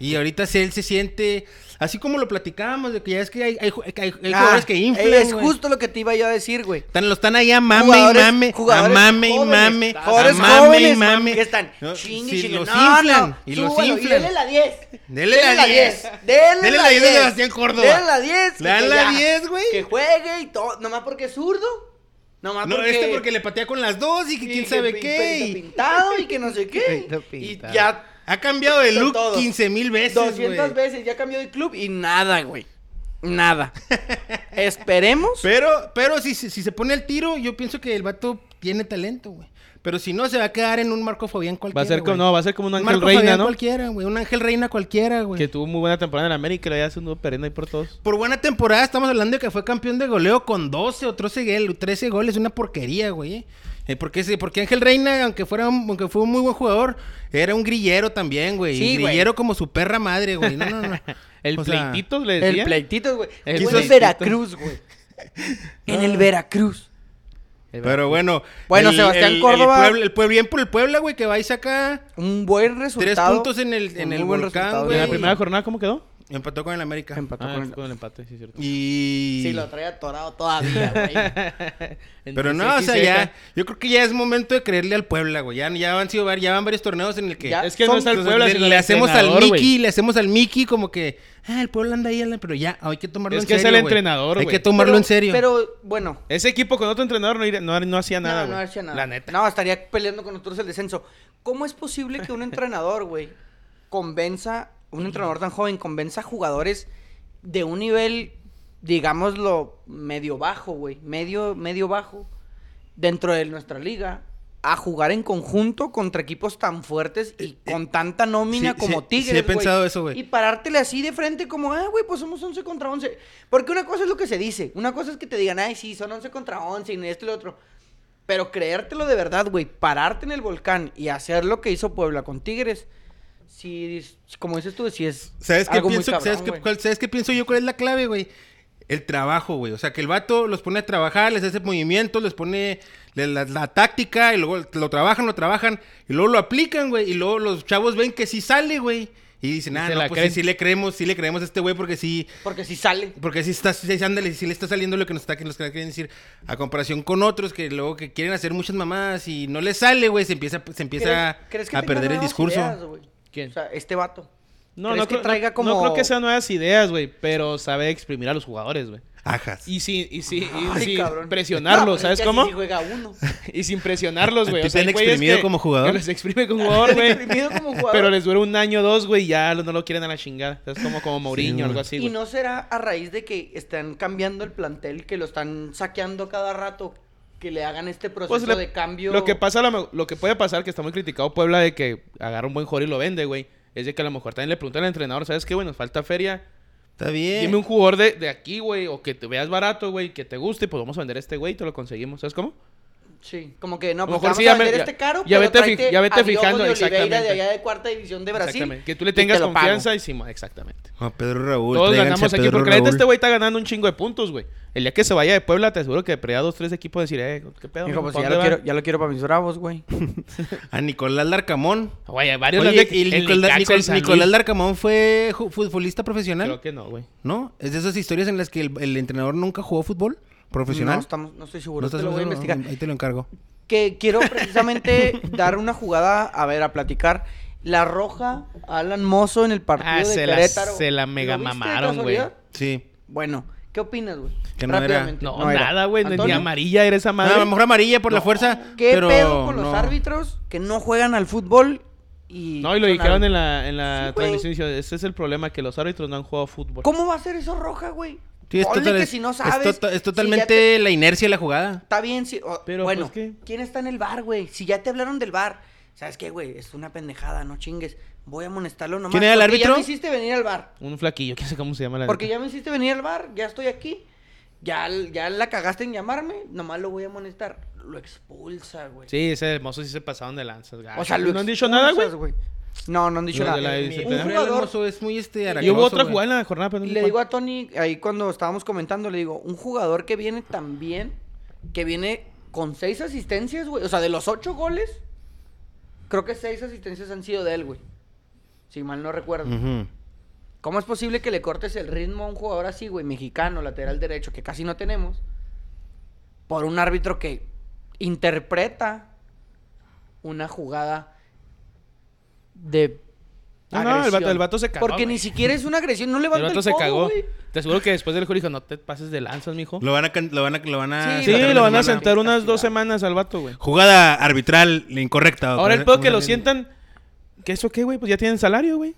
Y ahorita si él se siente... Así como lo platicábamos, de que ya es que hay, hay, hay- hay Ah, jugadores que inflan, Es güey. justo lo que te iba yo a decir, güey. Están, lo están ahí a mame Jugadores- y mame, a mame y mame, jugadores a mame jóvenes, y mame. que están No, chingue, sí, chingue. los No, inflan, no, y los inflan. Y denle la 10. Dele la 10. Denle, Dele la la 10 de 10 Sebastián Córdoba. Denle la 10. Le dan que la ya, 10, güey. Que juegue y todo. Nomás porque es zurdo. Nomás No, porque... este porque le patea con las dos y que y quién que sabe qué. y- pintado y que no sé qué. Y ya Ha cambiado de look todo. 15 mil veces, 200 güey. veces ya cambió de club y nada, güey. Nada. Esperemos. Pero, pero si, si, si se pone al tiro, yo pienso que el vato tiene talento, güey. Pero si no, se va a quedar en un Marco Fabián cualquiera. Va a ser como, no, va a ser como un Ángel Marco Reina, Fabián ¿no? cualquiera, güey. Un Ángel Reina cualquiera, güey. Que tuvo muy buena temporada en el América y le ya se anduvo perdiendo ahí por todos. Por buena temporada estamos hablando de que fue campeón de goleo con 12 o 13, gol- 13 goles, una porquería, güey. Eh, porque, sí, porque Ángel Reina, aunque fuera un- aunque fue un muy buen jugador, era un grillero también, güey. Sí, Y güey. grillero como su perra madre, güey. No, no, no. El O sea, pleititos le El decía. pleitito, güey. El Fue en pleitito. Veracruz, güey. En el Veracruz. Pero bueno. Bueno, Sebastián Córdoba- El, Puebla- el Puebla- bien por el Puebla, güey, que va y saca Un buen resultado. puntos en el- en el buen volcán, resultado. güey. ¿En la primera jornada cómo quedó? Empató con el América. Empató Ah, con el- con el empate, sí, cierto. Y... Sí, lo trae atorado todavía, güey. Pero no, o sea, ya, yo creo que ya es momento de creerle al Puebla, güey. Ya, ya han sido ya van varios torneos en el que Ya Es que son- no es al Puebla, le, le hacemos al. Mickey, le hacemos al Mickey como que, ah, el Puebla anda ahí, anda", pero ya, hay que tomarlo Es en que es serio. el güey. entrenador, Hay güey. que tomarlo Pero- en serio. Pero, bueno. Ese equipo con otro entrenador no, no, no hacía nada, no, güey. no hacía nada. La neta. No, estaría peleando con nosotros el descenso. ¿Cómo es posible que un entrenador, güey, convenza, un entrenador tan joven, convenza a jugadores de un nivel, digámoslo, medio bajo, güey, medio, medio bajo, dentro de nuestra liga, a jugar en conjunto contra equipos tan fuertes y con tanta nómina Eh, sí, como sí, Tigres, sí he pensado eso, güey. Y parártele así de frente como, ah, güey, pues somos 11 contra 11. Porque una cosa es lo que se dice, una cosa es que te digan, ay, sí, son 11 contra 11 y esto y lo otro. Pero creértelo de verdad, güey, pararte en el volcán y hacer lo que hizo Puebla con Tigres, sí, como dices tú, sí es ¿Sabes qué pienso? cabrón, ¿sabes, qué, cuál- ¿Sabes qué pienso yo? ¿Cuál es la clave, güey? El trabajo, güey. O sea, que el vato los pone a trabajar, les hace movimientos, les pone la, la- la táctica y luego lo trabajan, lo trabajan y luego lo aplican, güey. Y luego los chavos ven que sí sale, güey. Y dicen, ah, no, pues sí, sí le creemos, sí le creemos a este güey porque sí, Porque si sale. porque sí está, sí, ándale, sí le está saliendo lo que nos está, que nos quieren decir. A comparación con otros que luego que quieren hacer muchas mamadas y no les sale, güey, se empieza, se empieza ¿Crees- crees que a perder el discurso. ideas? ¿Quién? O sea, este vato. No, ¿Crees no que creo, traiga no- como- no creo que sean nuevas ideas, güey, pero sabe exprimir a los jugadores, güey. Ajas. Y sin, y sin, y Ay, sin. No, presionarlos, es ¿sabes cómo? juega uno. Y sin presionarlos, ¿A güey. O sea, exprimido que- como jugador? Que los exprime como jugador, güey. Pero les dura un año o dos, güey, y ya no lo quieren a la chingada. Es como, como Mourinho o algo así, Y no será a raíz de que están cambiando el plantel, que lo están saqueando cada rato, que le hagan este proceso Pues le- de cambio. Lo que pasa, lo, que puede pasar, que está muy criticado Puebla de que agarra un buen jugador y lo vende, güey. Es de que a lo mejor también le preguntan al entrenador, ¿sabes qué, güey? Nos falta feria. Está bien. Dime un jugador de, de aquí, güey, o que te veas barato, güey, que te guste, pues vamos a vender a este güey y te lo conseguimos. ¿Sabes cómo? Sí, como que no, pues vamos sí, a ya vender ya- este caro, ya pero vete ya vete fijando, de exactamente. de allá de cuarta división de Brasil. Exactamente. Que tú le te tengas confianza y sí, exactamente. A Pedro Raúl. Todos ganamos a aquí, Pedro porque la este güey está ganando un chingo de puntos, güey. El día que se vaya de Puebla, te aseguro que de dos, tres equipos decir, eh, ¿qué pedo? Dijo, mijo? pues ¿Pa' ya lo, va?" quiero, ya lo quiero para mis bravos, güey. A Nicolás Larcamón. Güey, varios Oye, de- ¿y el Nicolás, Nicolás. Larcamón fue futbolista profesional? Creo que no, güey. ¿No? ¿Es de esas historias en las que el, el entrenador nunca jugó fútbol? ¿Profesional? No, estamos, no estoy seguro. ¿No te lo voy a investigar. Ahí te lo encargo. Que quiero precisamente dar una jugada, a ver, a platicar. La roja, Alan Mozo en el partido Ah, de se la- Querétaro. se la mega ¿Lo viste de mamaron, güey. Sí. Bueno, ¿qué opinas, güey? Que no era-. No, era. nada, güey. Ni amarilla era esa No, madre. a lo mejor amarilla por la fuerza, ¿Qué pero pedo con los no. árbitros que no juegan al fútbol y... No, y lo dijeron en la, en la Sí, transmisión. Ese es el problema, que los árbitros no han jugado fútbol. ¿Cómo va a ser eso roja, güey? Sí, es, Ponle total- que es- si no sabes... tota- es si totalmente te- la inercia de la jugada. Está bien, sí. o- Pero, bueno, pues, ¿qué? ¿quién está en el bar, güey? Si ya te hablaron del bar, ¿sabes qué, güey? Es una pendejada, no chingues. Voy a amonestarlo nomás. ¿Quién era el porque árbitro? ya me hiciste venir al bar. Un flaquillo, que sé cómo se llama la Porque neta. ya me hiciste venir al bar, ya estoy aquí. Ya, ya la cagaste en llamarme, nomás lo voy a amonestar. Lo expulsa, güey. Sí, ese hermoso sí se pasaron de lanzas. gacho. O sea, lo ¿No han dicho nada, güey? No, no han dicho nada. de la Un jugador, es muy este Y hubo otra jugada en la jornada, pero no le digo a Tony, ahí cuando estábamos comentando, le digo, un jugador que viene tan bien, que viene con seis asistencias, güey. O sea, de los ocho goles, creo que seis asistencias han sido de él, güey. Si mal no recuerdo. ¿Cómo es posible que le cortes el ritmo a un jugador así, güey, mexicano, lateral derecho, que casi no tenemos, por un árbitro que interpreta una jugada de. No, no, el vato, el vato se cagó. Porque güey. ni siquiera es una agresión, no El levanta el, vato se codo, cagó. güey. Te aseguro que después del juego dijo, no te pases de lanzas, mijo. Lo van a lo van a lo van a Sí, lo van a semana. sentar unas dos semanas al vato, güey. Jugada arbitral incorrecta. Ahora el ¿cómo pedo que se lo sientan... ¿Qué eso qué, güey? Pues ya tienen salario, güey.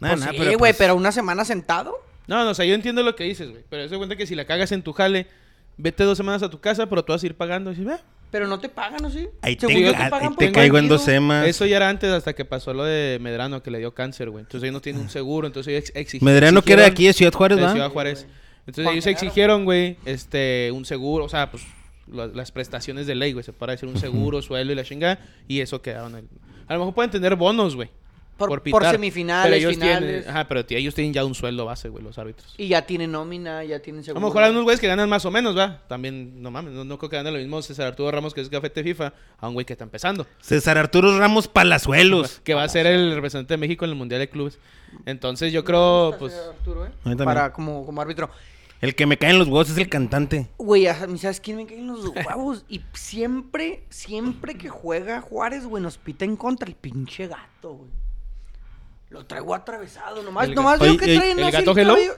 Nah, Pues nah, sí, pero, güey, pues, pero una semana sentado. No, no, o sea, yo entiendo lo que dices, güey. Pero eso cuenta que si la cagas en tu jale, vete dos semanas a tu casa, pero tú vas a ir pagando. Y dices, "Ve". Pero no te pagan, ¿o sí? Ahí te, ahí pagan te por caigo en dos semas. Eso ya era antes hasta que pasó lo de Medrano, que le dio cáncer, güey. Entonces ellos no tienen un seguro, entonces ellos ex- exigieron... Medrano que era de aquí de Ciudad Juárez, de ¿va? Ciudad Juárez. Entonces Juan ellos exigieron, güey, este, un seguro, o sea, pues lo- las prestaciones de ley, güey, se para decir un seguro, sueldo y la chingada, y eso quedaron. el- A lo mejor pueden tener bonos, güey. Por- por pitar, semifinales, pero ellos finales. Tienen, ajá, pero ellos tienen ya un sueldo base, güey, los árbitros. Y ya tienen nómina, ya tienen A seguro. lo mejor hay unos güeyes que ganan más o menos, ¿va? También, no mames, no, no creo que ganen lo mismo César Arturo Ramos, que es gafete FIFA, a un güey que está empezando. César Arturo Ramos Palazuelos. Que va a ser el representante de México en el Mundial de Clubes. Entonces yo creo, pues... Arturo, ¿eh? A. Para como, como árbitro. El que me caen los huevos es el cantante. Güey, a mí, ¿sabes quién me caen los huevos? Y siempre, siempre que juega Juárez, güey, nos pita en contra el pinche gato, güey. Lo traigo atravesado, nomás, El nomás veo que ¿el- traen el así gato hello? cabello.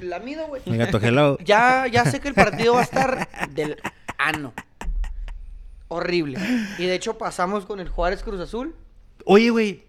Lamido, güey. El gato helado. Ya, ya sé que el partido va a estar del ano. Horrible. Y de hecho pasamos con el Juárez Cruz Azul. Oye, güey.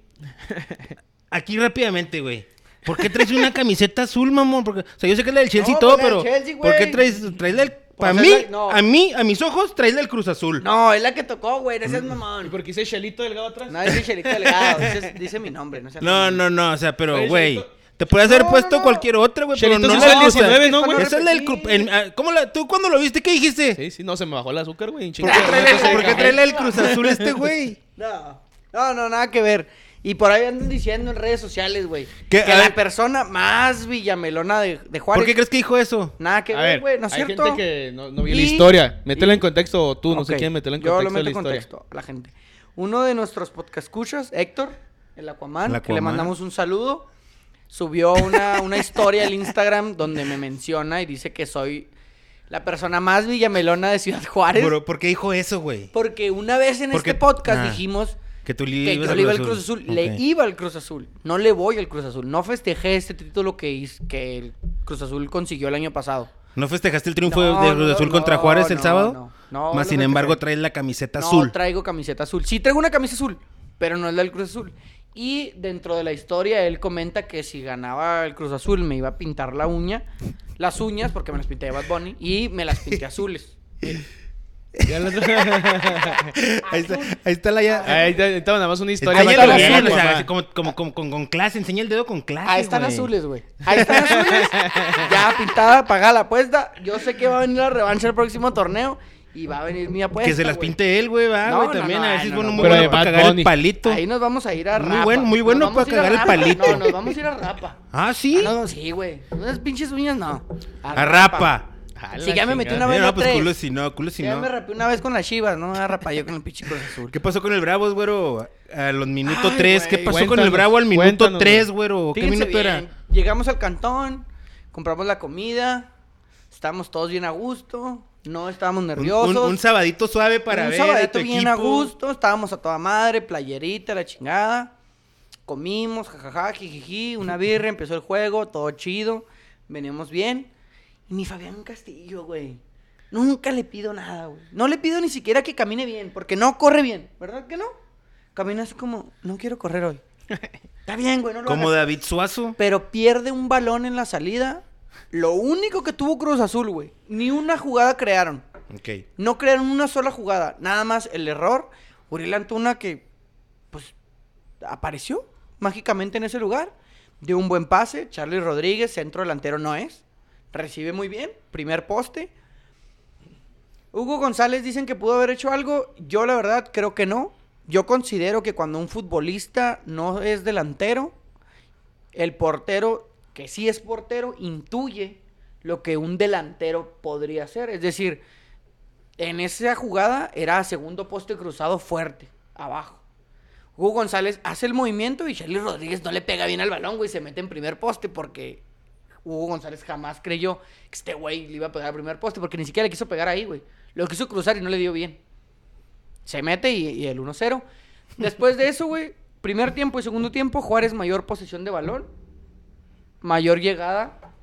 Aquí rápidamente, güey. ¿Por qué traes una camiseta azul, mamón? Porque, o sea, yo sé que es la del Chelsea No, y todo, pues la pero. Chelsea, ¿Por qué traes, traes la del. Para mí, es la- no. a mí, a mis ojos, traes la del Cruz Azul. No, es la que tocó, güey. Ese es ¿Y mamón. por qué dice Chelito Delgado atrás? No, es Michelito Delgado. Dice, dice mi nombre, no. No, no, no, o sea, pero, güey. Chelito- Te puede haber No, puesto no, cualquier otra, güey, pero Chelito no la el o sea, 19, ¿no, güey? Esa es la del. El- ah, ¿Cómo la, ¿Tú cuándo lo viste? ¿Qué dijiste? Sí, sí, no, se me bajó el azúcar, güey. ¿Por qué trae, trae del Cruz Azul este, güey? No, no, no, nada que ver. Y por ahí andan diciendo en redes sociales, güey, que A la ver. persona más villamelona de, de ¿Por Juárez. qué crees que dijo eso? Nada que ver, güey, ¿no es hay cierto? gente que no, no vio la historia. Métela y- en contexto o tú, no sé quién, métela en Yo contexto lo meto de la en historia. contexto a la gente. Uno de nuestros podcast escuchas, Héctor, el Aquaman, El que le mandamos un saludo, subió una, una historia al Instagram donde me menciona y dice que soy la persona más villamelona de Ciudad Juárez. ¿Por qué dijo eso, güey? Porque una vez en Porque- este podcast ah. dijimos Que tú le que ibas yo al le iba al Cruz Azul. Le iba al Cruz Azul. No le voy al Cruz Azul. No festejé este título que, que el Cruz Azul consiguió el año pasado. ¿No festejaste el triunfo No, de Cruz no, Azul no, contra Juárez el no, sábado? no, no, Más no sin embargo, traes la camiseta no azul. traigo camiseta azul. Sí traigo una camisa azul, pero no es la del Cruz Azul. Y dentro de la historia él comenta que si ganaba el Cruz Azul me iba a pintar la uña, las uñas porque me las pinté de Bad Bunny y me las pinté azules. La- ahí, está, ahí está la ya. Ahí ahí te mandamos una historia. Bien, o sea, mamá. así como, como, como con, con clase, enseña el dedo con clase. Ahí están azules, güey. Ahí están azules. Ya pintada, pagada la apuesta. Yo sé que va a venir la revancha el próximo torneo y va a venir mi apuesta. Que se las pinte él, güey, va, No, güey, no, también. no, a ver si es no, bueno, no, muy bueno para cagar el Bunny. palito. Ahí nos vamos a ir a Muy Rapa. bueno, muy bueno para cagar el palito. No, nos vamos a ir a Rapa. Ah, sí. Ah, no, sí, güey. Unas pinches uñas, no. A rapa. La Sí, ya me metí una vez la no, pues tres. culo si no, culo si ya no. me rapé una vez con las chivas, ¿no? A rapa yo con el pinche Cruz Azul. ¿Qué pasó con el Bravos, güero? A los minutos Ay, 3. ¿Qué pasó con el Bravo al minuto cuéntanos, 3, güey. güero? ¿Qué Fíjense minuto bien, era? Llegamos al cantón, compramos la comida. Estábamos todos bien a gusto, no estábamos Un, nerviosos. un- un sabadito suave para un ver a sabadito tu bien a gusto, estábamos a toda madre, playerita, la chingada. Comimos, jajaja, jijiji, una birra, empezó el juego, todo chido, veníamos bien. Mi Fabián Castillo, güey. Nunca le pido nada, güey. No le pido ni siquiera que camine bien, porque no corre bien, ¿verdad que no? Camina así como, no quiero correr hoy. Está bien, güey, no lo Como hagas. David Suazo. Pero pierde un balón en la salida. Lo único que tuvo Cruz Azul, güey. Ni una jugada crearon. Ok. No crearon una sola jugada. Nada más el error. Uriel Antuna que, pues, apareció mágicamente en ese lugar. Dio un buen pase. Charlie Rodríguez, centro delantero no es. Recibe muy bien. Primer poste. Hugo González dicen que pudo haber hecho algo. Yo la verdad creo que no. Yo considero que cuando un futbolista no es delantero, el portero, que sí es portero, intuye lo que un delantero podría hacer. Es decir, en esa jugada era segundo poste cruzado fuerte, abajo. Hugo González hace el movimiento y Charlie Rodríguez no le pega bien al balón, güey, se mete en primer poste porque Hugo González jamás creyó que este güey le iba a pegar al primer poste porque ni siquiera le quiso pegar ahí, güey. Lo quiso cruzar y no le dio bien. Se mete y, y el 1-0. Después de eso, güey, primer tiempo y segundo tiempo, Juárez mayor posesión de balón, mayor llegada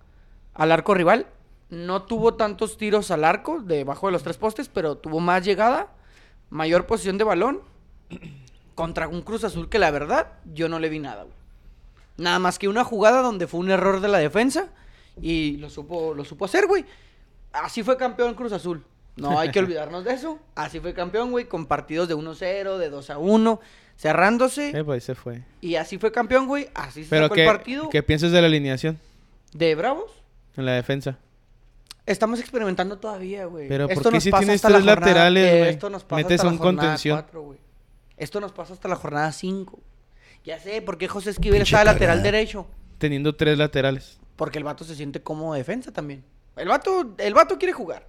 al arco rival. No tuvo tantos tiros al arco debajo de los tres postes, pero tuvo más llegada, mayor posición de balón contra un Cruz Azul que la verdad yo no le vi nada, güey. Nada más que una jugada donde fue un error de la defensa y lo supo, lo supo hacer, güey. Así fue campeón Cruz Azul. No hay que olvidarnos de eso. Así fue campeón, güey, con partidos de 1-0, de 2-1, cerrándose. Eh, pues se fue. Y así fue campeón, güey. Así se sacó ¿qué, el partido ¿qué piensas de la alineación de Bravos. en la defensa? Estamos experimentando todavía, güey. Pero, ¿por Esto qué nos si pasa tienes tres laterales, eh, güey? Esto nos pasa Metes hasta la un jornada contención. cuatro, güey. Esto nos pasa hasta la jornada 5. Ya sé, ¿por qué José Esquivel Pinche está de lateral cagada. derecho? Teniendo tres laterales. Porque el vato se siente como defensa también. El vato, el vato quiere jugar.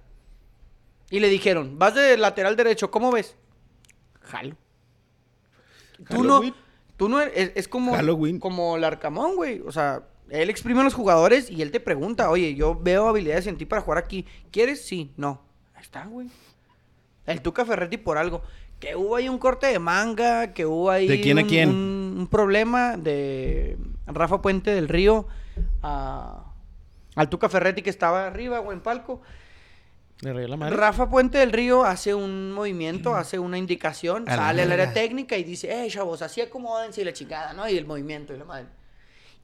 Y le dijeron, vas de lateral derecho, ¿cómo ves? Jalo. Tú no, Halloween. tú no eres- es, es como, Halloween. como el Arcamón, güey. O sea, él exprime a los jugadores y él te pregunta, oye, yo veo habilidades en ti para jugar aquí. ¿Quieres? Sí, no. Ahí está, güey. El Tuca Ferretti por algo. Que hubo ahí un corte de manga, que hubo ahí ¿De quién a un, quién? un- un problema de Rafa Puente del Río a, al Tuca Ferretti que estaba arriba o en palco. La madre. Rafa Puente del Río hace un movimiento, hace una indicación, A sale al área técnica y dice, eh, chavos, así acomódense y la chingada, ¿no? Y el movimiento y la madre.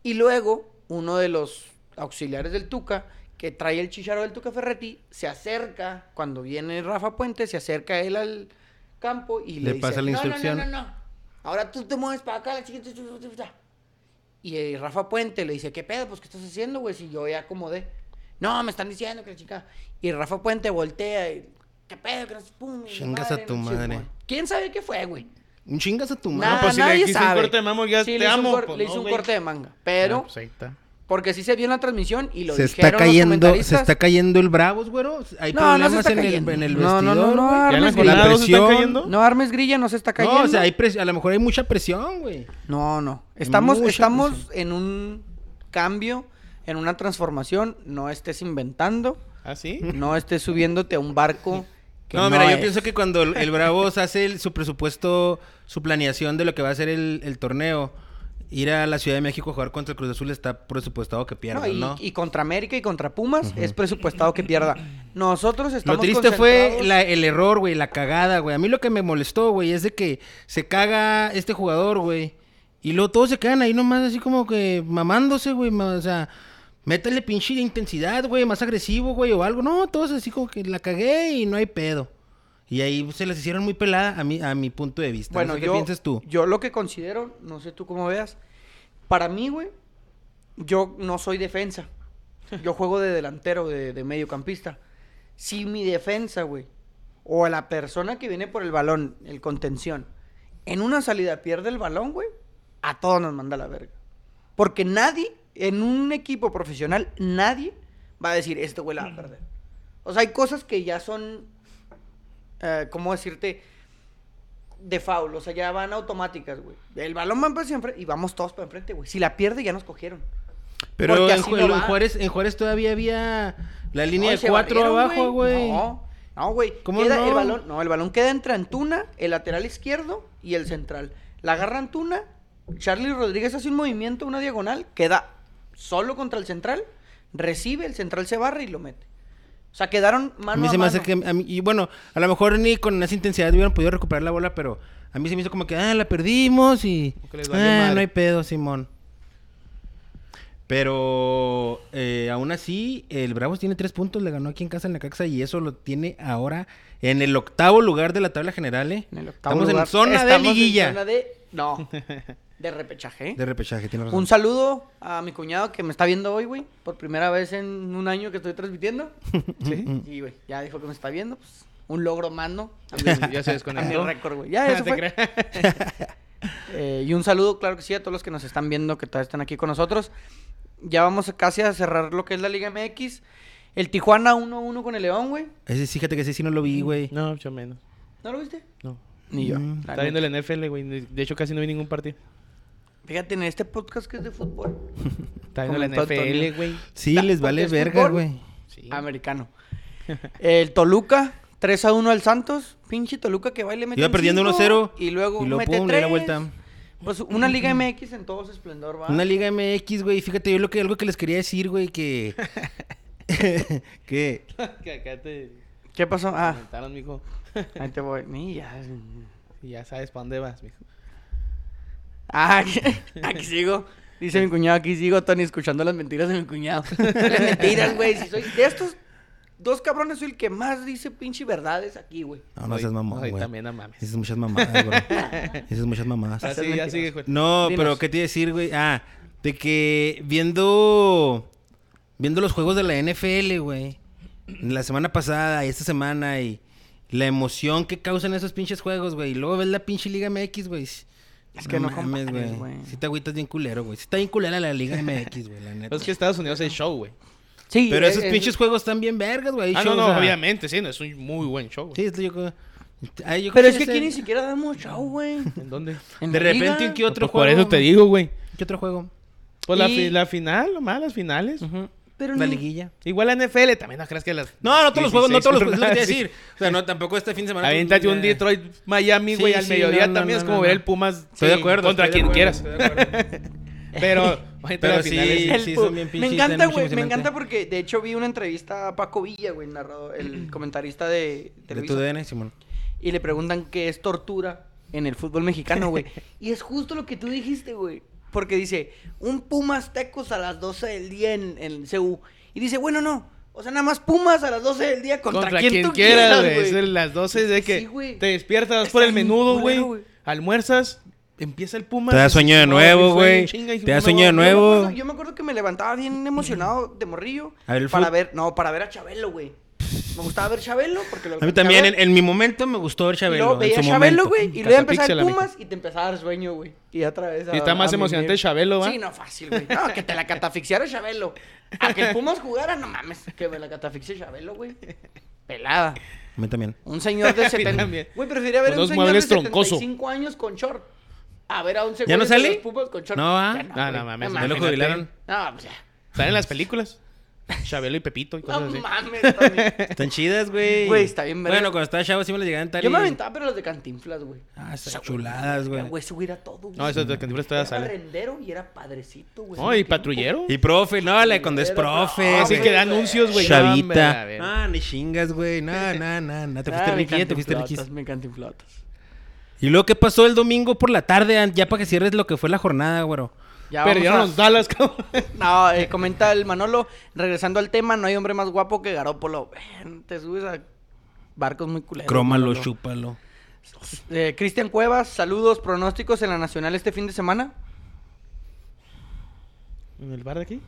Y luego, uno de los auxiliares del Tuca, que trae el chicharo del Tuca Ferretti, se acerca, cuando viene Rafa Puente, se acerca él al campo y le, Le dice, pasa la "No, no, no, instrucción". No, no, Ahora tú te mueves para acá, la chiquita. Y eh, Rafa Puente le dice, ¿qué pedo? Pues, ¿qué estás haciendo, güey? Si yo ya acomodé. No, me están diciendo que la chica... Y Rafa Puente voltea y... ¿Qué pedo? Que no pum, Chingas a tu no madre. ¿Quién sabe qué fue, güey? Un chingas a tu madre. pues, si le nadie hiciste un sabe. corte de mamo, ya te le hizo un amo, cor- pues, le no, hizo un güey. corte de manga. Pero... Pues ahí está. Porque sí se vio en la transmisión y lo Se dijeron está los cayendo, se está cayendo el Bravos, güero. Hay No, no se problemas está en, el, en el No, vestidor. no, no, no, güey. ¿Ya en la Armes jornada la presión. cayendo? No armes grilla, no se está cayendo. No, o sea, hay pres- a lo mejor hay mucha presión, güey. No, no. Estamos, mucha estamos presión. en un cambio, en una transformación. No estés inventando. ¿Ah, sí? No estés subiéndote a un barco que No, no, mira, yo pienso que cuando el, el Bravos hace el- su presupuesto, su planeación de lo que va a ser el, el torneo, ir a la Ciudad de México a jugar contra el Cruz Azul está presupuestado que pierdan, No, y, ¿no? y contra América y contra Pumas es presupuestado que pierda. Nosotros estamos Lo triste fue la- el error, güey, la cagada, güey. A mí lo que me molestó, güey, es de que se caga este jugador, güey. Y luego todos se quedan ahí nomás así como que mamándose, güey. O sea, métele pinche intensidad, güey, más agresivo, güey, o algo. No, todos así como que la cagué y no hay pedo. Y ahí se les hicieron muy pelada a mi, a mi punto de vista. Bueno, no sé qué yo, piensas tú. yo lo que considero, no sé tú cómo veas, para mí, güey, yo no soy defensa. Yo juego de delantero, de, de mediocampista. Si mi defensa, güey, o la persona que viene por el balón, el contención, en una salida pierde el balón, güey, a todos nos manda la verga. Porque nadie, en un equipo profesional, nadie va a decir, este güey la va a perder. O sea, hay cosas que ya son, eh, ¿cómo decirte? De foul, o sea, ya van automáticas, güey. El balón va hacia enfrente y vamos todos para enfrente, güey. Si la pierde, ya nos cogieron. Pero en, no. Juárez, en Juárez todavía había la línea No, de cuatro abajo, güey. No, no, güey. ¿Cómo Queda no? El balón, no, el balón queda entre Antuna, el lateral izquierdo y el central. La agarra Antuna, Charlie Rodríguez hace un movimiento, una diagonal, queda solo contra el central, recibe, el central se barra y lo mete. O sea, quedaron A mano mí a, se me hace que. a mí- y bueno, a lo mejor ni con esa intensidad hubieran podido recuperar la bola, pero a mí se me hizo como que, ah, la perdimos y. Ah, no hay pedo, Simón. Pero eh, aún así, el Bravos tiene tres puntos, le ganó aquí en casa en la Caxa y eso lo tiene ahora en el octavo lugar de la tabla general. ¿eh? En el octavo Estamos lugar. en zona de Estamos en liguilla. zona de- No, de repechaje. De repechaje, tiene razón. Un saludo a mi cuñado que me está viendo hoy, güey. Por primera vez en un año que estoy transmitiendo. ¿Sí? Y, güey, ya dijo que me está viendo. Pues, un logro más, ¿no? A mi- Ya se desconectó. récord, güey. Ya, eso fue. Eh, y un saludo, claro que sí, a todos los que nos están viendo, que todavía están aquí con nosotros. Ya vamos casi a cerrar lo que es la Liga MX. El Tijuana 1-1 con el León, güey. Ese, fíjate que ese sí no lo vi, güey. No, mucho menos. ¿No lo viste? No. Ni yo. Mm. Está viendo el NFL, güey. De hecho, casi no vi ningún partido. Fíjate, en este podcast que es de fútbol. Está viendo la. NFL, güey. Sí, Ta- les vale verga, güey. Sí. Americano. El Toluca, 3 a 1 al Santos. Pinche Toluca que va y le mete Iba perdiendo cinco, 1-0, Y luego y lo mete pum, le da 3. la vuelta. Pues una Liga MX en todo su esplendor, va. Una Liga MX, güey. Fíjate, yo lo que, algo que les quería decir, güey, que... que... que acá te ¿Qué pasó? Ah, comentaron, mijo. ahí te voy. Ni ya. Y ya sabes para dónde vas, mijo. Ah, aquí, aquí sigo. Dice mi cuñado, aquí sigo, Tony, escuchando las mentiras de mi cuñado. Las mentiras, güey. Si soy de estos dos cabrones, soy el que más dice pinche verdades aquí, güey. No, no seas mamón, güey. también, no mames. Dices muchas mamadas, güey. Dices muchas mamadas. Así, ya mentiras. sigue, güey. No, Dinos. pero ¿qué te iba a decir, güey? Ah, de que viendo... Viendo los juegos de la NFL, güey. La semana pasada y esta semana y... La emoción que causan esos pinches juegos, güey. Y luego ves la pinche Liga MX, güey. Es que no compares, güey. Sí te agüitas bien culero, güey. Sí está bien culera la Liga MX, güey, la neta. Es que Estados Unidos es show, güey. Sí, Pero esos pinches juegos están bien vergas, güey. Ah, Show, no, no, o sea, obviamente, sí, no, es un muy buen show. güey. Sí, es lo yo creo- Ay, yo Pero es que aquí ni siquiera damos show, güey. ¿En dónde? En De la liga. repente, ¿qué otro Pues por juego? eso te digo, güey. ¿Qué otro juego? Pues la, fi- la final, nomás las finales. Pero La ni- liguilla. Igual la NFL, también no creas que las. No, no todos los juegos, no 16 todos los juegos, es lo que te iba a sí. decir. O sea, no, tampoco este fin de semana. Aviéntate un Detroit Miami, Sí, güey, al sí, mediodía no, no, también no, es como no, ver no. el Pumas Estoy de acuerdo. contra estoy quien quieras. estoy de acuerdo. Pero, Pero sí, sí, son bien me encanta, güey. Me encanta porque, de hecho, vi una entrevista a Paco Villa, güey, narrador, el comentarista de De tu DN, Simón. Y le preguntan qué es tortura en el fútbol mexicano, güey. y es justo lo que tú dijiste, güey. Porque dice, un Pumas Tecos a las 12 del día en, en CU. Y dice, bueno, no. O sea, nada más Pumas a las 12 del día contra, contra, quien, quien tú quieras, güey. Las 12 de que Sí, güey. te despiertas, por el menudo, güey. Almuerzas, empieza el Pumas. Te da sueño de nuevo, güey. Te da sueño de nuevo. Yo me, acuerdo, yo me acuerdo que me levantaba bien emocionado de morrillo. A ver el para ver, no, para ver a Chabelo, güey. Me gustaba ver Chabelo porque lo A mí también, en, en mi momento me gustó ver Y Chabelo. luego en veía Chabelo, güey, y luego empezaba el. Pumas y te empezaba a dar sueño, güey. Y otra vez. Y está más emocionante el Chabelo, ¿va? Sí, no, fácil, güey. No, que te la catafixiara Chabelo. A que el Pumas jugara, no mames. Que me la catafixie Chabelo, güey. Pelada. A mí también. Un señor de mí 70. también. Güey, prefería ver a un señor de muebles troncoso. 75 años con short. A ver a un señor ¿Ya no sale? con short. No, ¿ah? No, no mames, ¿Ya lo jubilaron? No, pues ya. Están en las películas. Chabelo y Pepito y No así. mames. Están chidas, güey. Güey, está bien. Bueno, cuando estaba chavo sí me las llegaban tal Yo me aventaba, pero los de Cantinflas, güey. Ah, están Esa, güey, chuladas, güey. Güey, eso era todo, güey. No, eso de Cantinflas todavía Era sale. rendero y era padrecito, güey. No, y patrullero. Y profe, no, la cuando es profe. Así que da anuncios, güey. No, hombre, a Chavita. ver. Ah, ni chingas, güey. No, no, no, no. Te Ah, fuiste riquilla, te fuiste riquis. Me Cantinflotas. ¿Y luego qué pasó el domingo por la tarde? an- Ya para que cierres lo que fue la jornada, güero. Ya Perdieron vamos los Dallas, cabrón. a... No, eh, comenta el Manolo. Regresando al tema, no hay hombre más guapo que Garópolo. Ven, Te subes a barcos muy culeros. Crómalo, Manolo. chúpalo. Eh, Cristian Cuevas, saludos, pronósticos en la Nacional este fin de semana. ¿En el bar de aquí?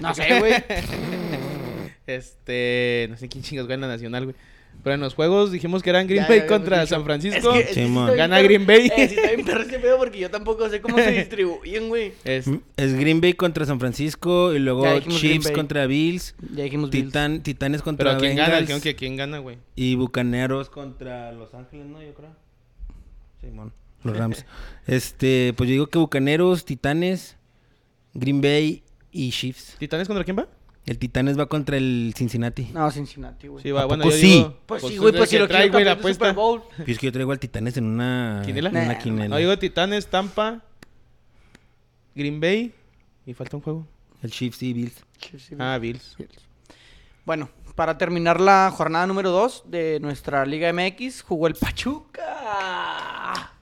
No sé, güey. Este. No sé quién chingas gana en la Nacional, güey. Pero en los juegos dijimos que eran Green Ya, Bay ya contra dicho. San Francisco. Es que- sí Gana. Green Bay. Eh, sí está bien perro ese pedo porque yo tampoco sé cómo se distribuyen, güey. Es- Mm, Es Green Bay contra San Francisco y luego Chiefs contra Bills. Ya dijimos Bills. Titán, Titanes contra Pero ¿quién gana? Bengals. Quién gana, güey. Y Bucaneros contra Los Ángeles, ¿no? Yo creo. Simón. Los Rams. este, pues yo digo que Bucaneros, Titanes, Green Bay y Chiefs. ¿Titanes contra quién va? El Titanes va contra el Cincinnati. No, Cincinnati, güey. Sí, va, ¿A bueno, poco yo sí? digo... Pues sí, güey, es pues si lo quiero güey, la apuesta. Bowl. Pero es que yo traigo al Titanes en una... ¿Quinela? En una Nah, quinela. No, digo Titanes, Tampa, Green Bay y falta un juego. El Chiefs y Bills. Ah, Bills. Bueno, para terminar la jornada número 2 de nuestra Liga MX, jugó el Pachuca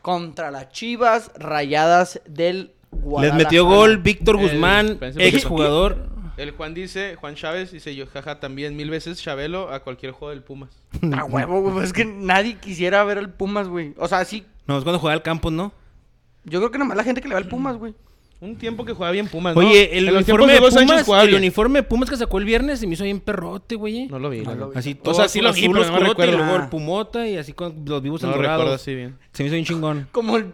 contra las Chivas Rayadas del Les Guadalajara. metió gol Víctor El- Guzmán, exjugador. El Juan dice, Juan Chávez dice yo, jaja, también mil veces Chabelo a cualquier juego del Pumas. A huevo, güey, pues es que nadie quisiera ver al Pumas, güey. O sea, sí, No, es cuando jugaba al Campos, ¿no? yo creo que nomás la gente que le va al Pumas, güey. Un tiempo que jugaba bien Pumas, ¿no? Oye, el En los uniforme, de tiempos Hugo Sánchez Pumas, jugaba el bien. uniforme de Pumas que sacó el viernes se me hizo bien perrote, güey. No lo vi. No no lo vi. Así O todo sea, sí lo vi, pero no me y luego Ah. el pumota y así con los vivos No en lo recuerdo dorados. así bien. Se me hizo bien chingón. Como el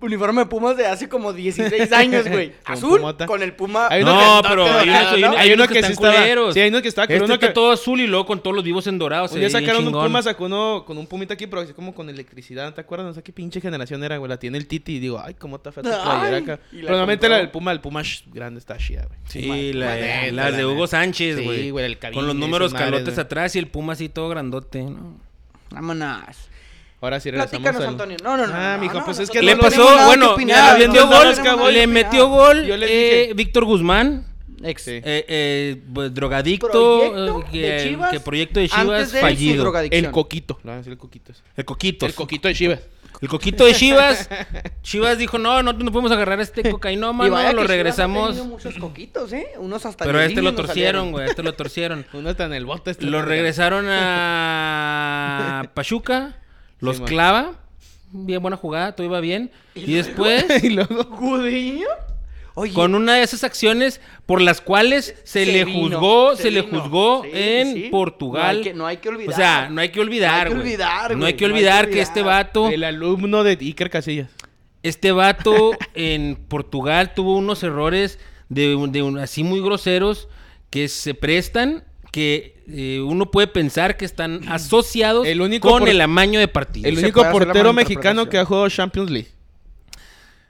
uniforme de Pumas de hace como 16 años, güey. Con Azul pumota. con el Puma. Hay uno No, que- pero hay no, unos- hay hay uno que sí están estaba. culeros. Sí, hay uno que está. Este uno está que todo azul y luego con todos los vivos en dorados. Un día sacaron un Puma, sacó uno con un pumita aquí, pero así como con electricidad. ¿Te acuerdas? No sé qué pinche generación era, güey. La tiene el Titi y digo, ay, cómo está fea tu Ay, playera acá. y la Pero normalmente la del Puma, el Puma grande está chida, güey. Sí, la- de Hugo. Sánchez, Sí, güey. güey, Con los números calotes atrás y el Puma así todo grandote, ¿no? Vámonos. Ahora sí regresamos Platícanos, al... Antonio. No, no, no. Ah, no, mijo, no, pues es que Le no no pasó, que bueno, opinar, le no metió gol, que le metió gol Yo les eh, dije. Víctor Guzmán, Ex. Sí. eh, eh, pues, drogadicto, Proyecto eh, de que, Chivas que proyecto de antes Chivas de fallido. El coquito. El coquito. El coquito. El coquito de Chivas. El coquito de Chivas. Chivas dijo, no, no, no podemos agarrar a este cocainómano, que lo Chivas ha regresamos. tenido muchos coquitos, ¿eh? Unos hasta Pero a este lo torcieron, güey, este lo torcieron. Uno está en el bote. este Lo regresaron a Pachuca, los Sí, clava. Bien buena jugada, todo iba bien. Y después, y luego... ¿Gudiño? Oye, con una de esas acciones por las cuales se, Se le vino, juzgó, se se, le juzgó Sí, en sí. Portugal. No hay que- no hay que olvidar. O sea, no hay que olvidar, No hay que olvidar, No hay que no hay que olvidar que este vato, El alumno de Iker Casillas. este vato en Portugal tuvo unos errores de, de un- así muy groseros que se prestan que eh, uno puede pensar que están asociados El único con por- el amaño de partido. El único portero mexicano que ha jugado Champions League.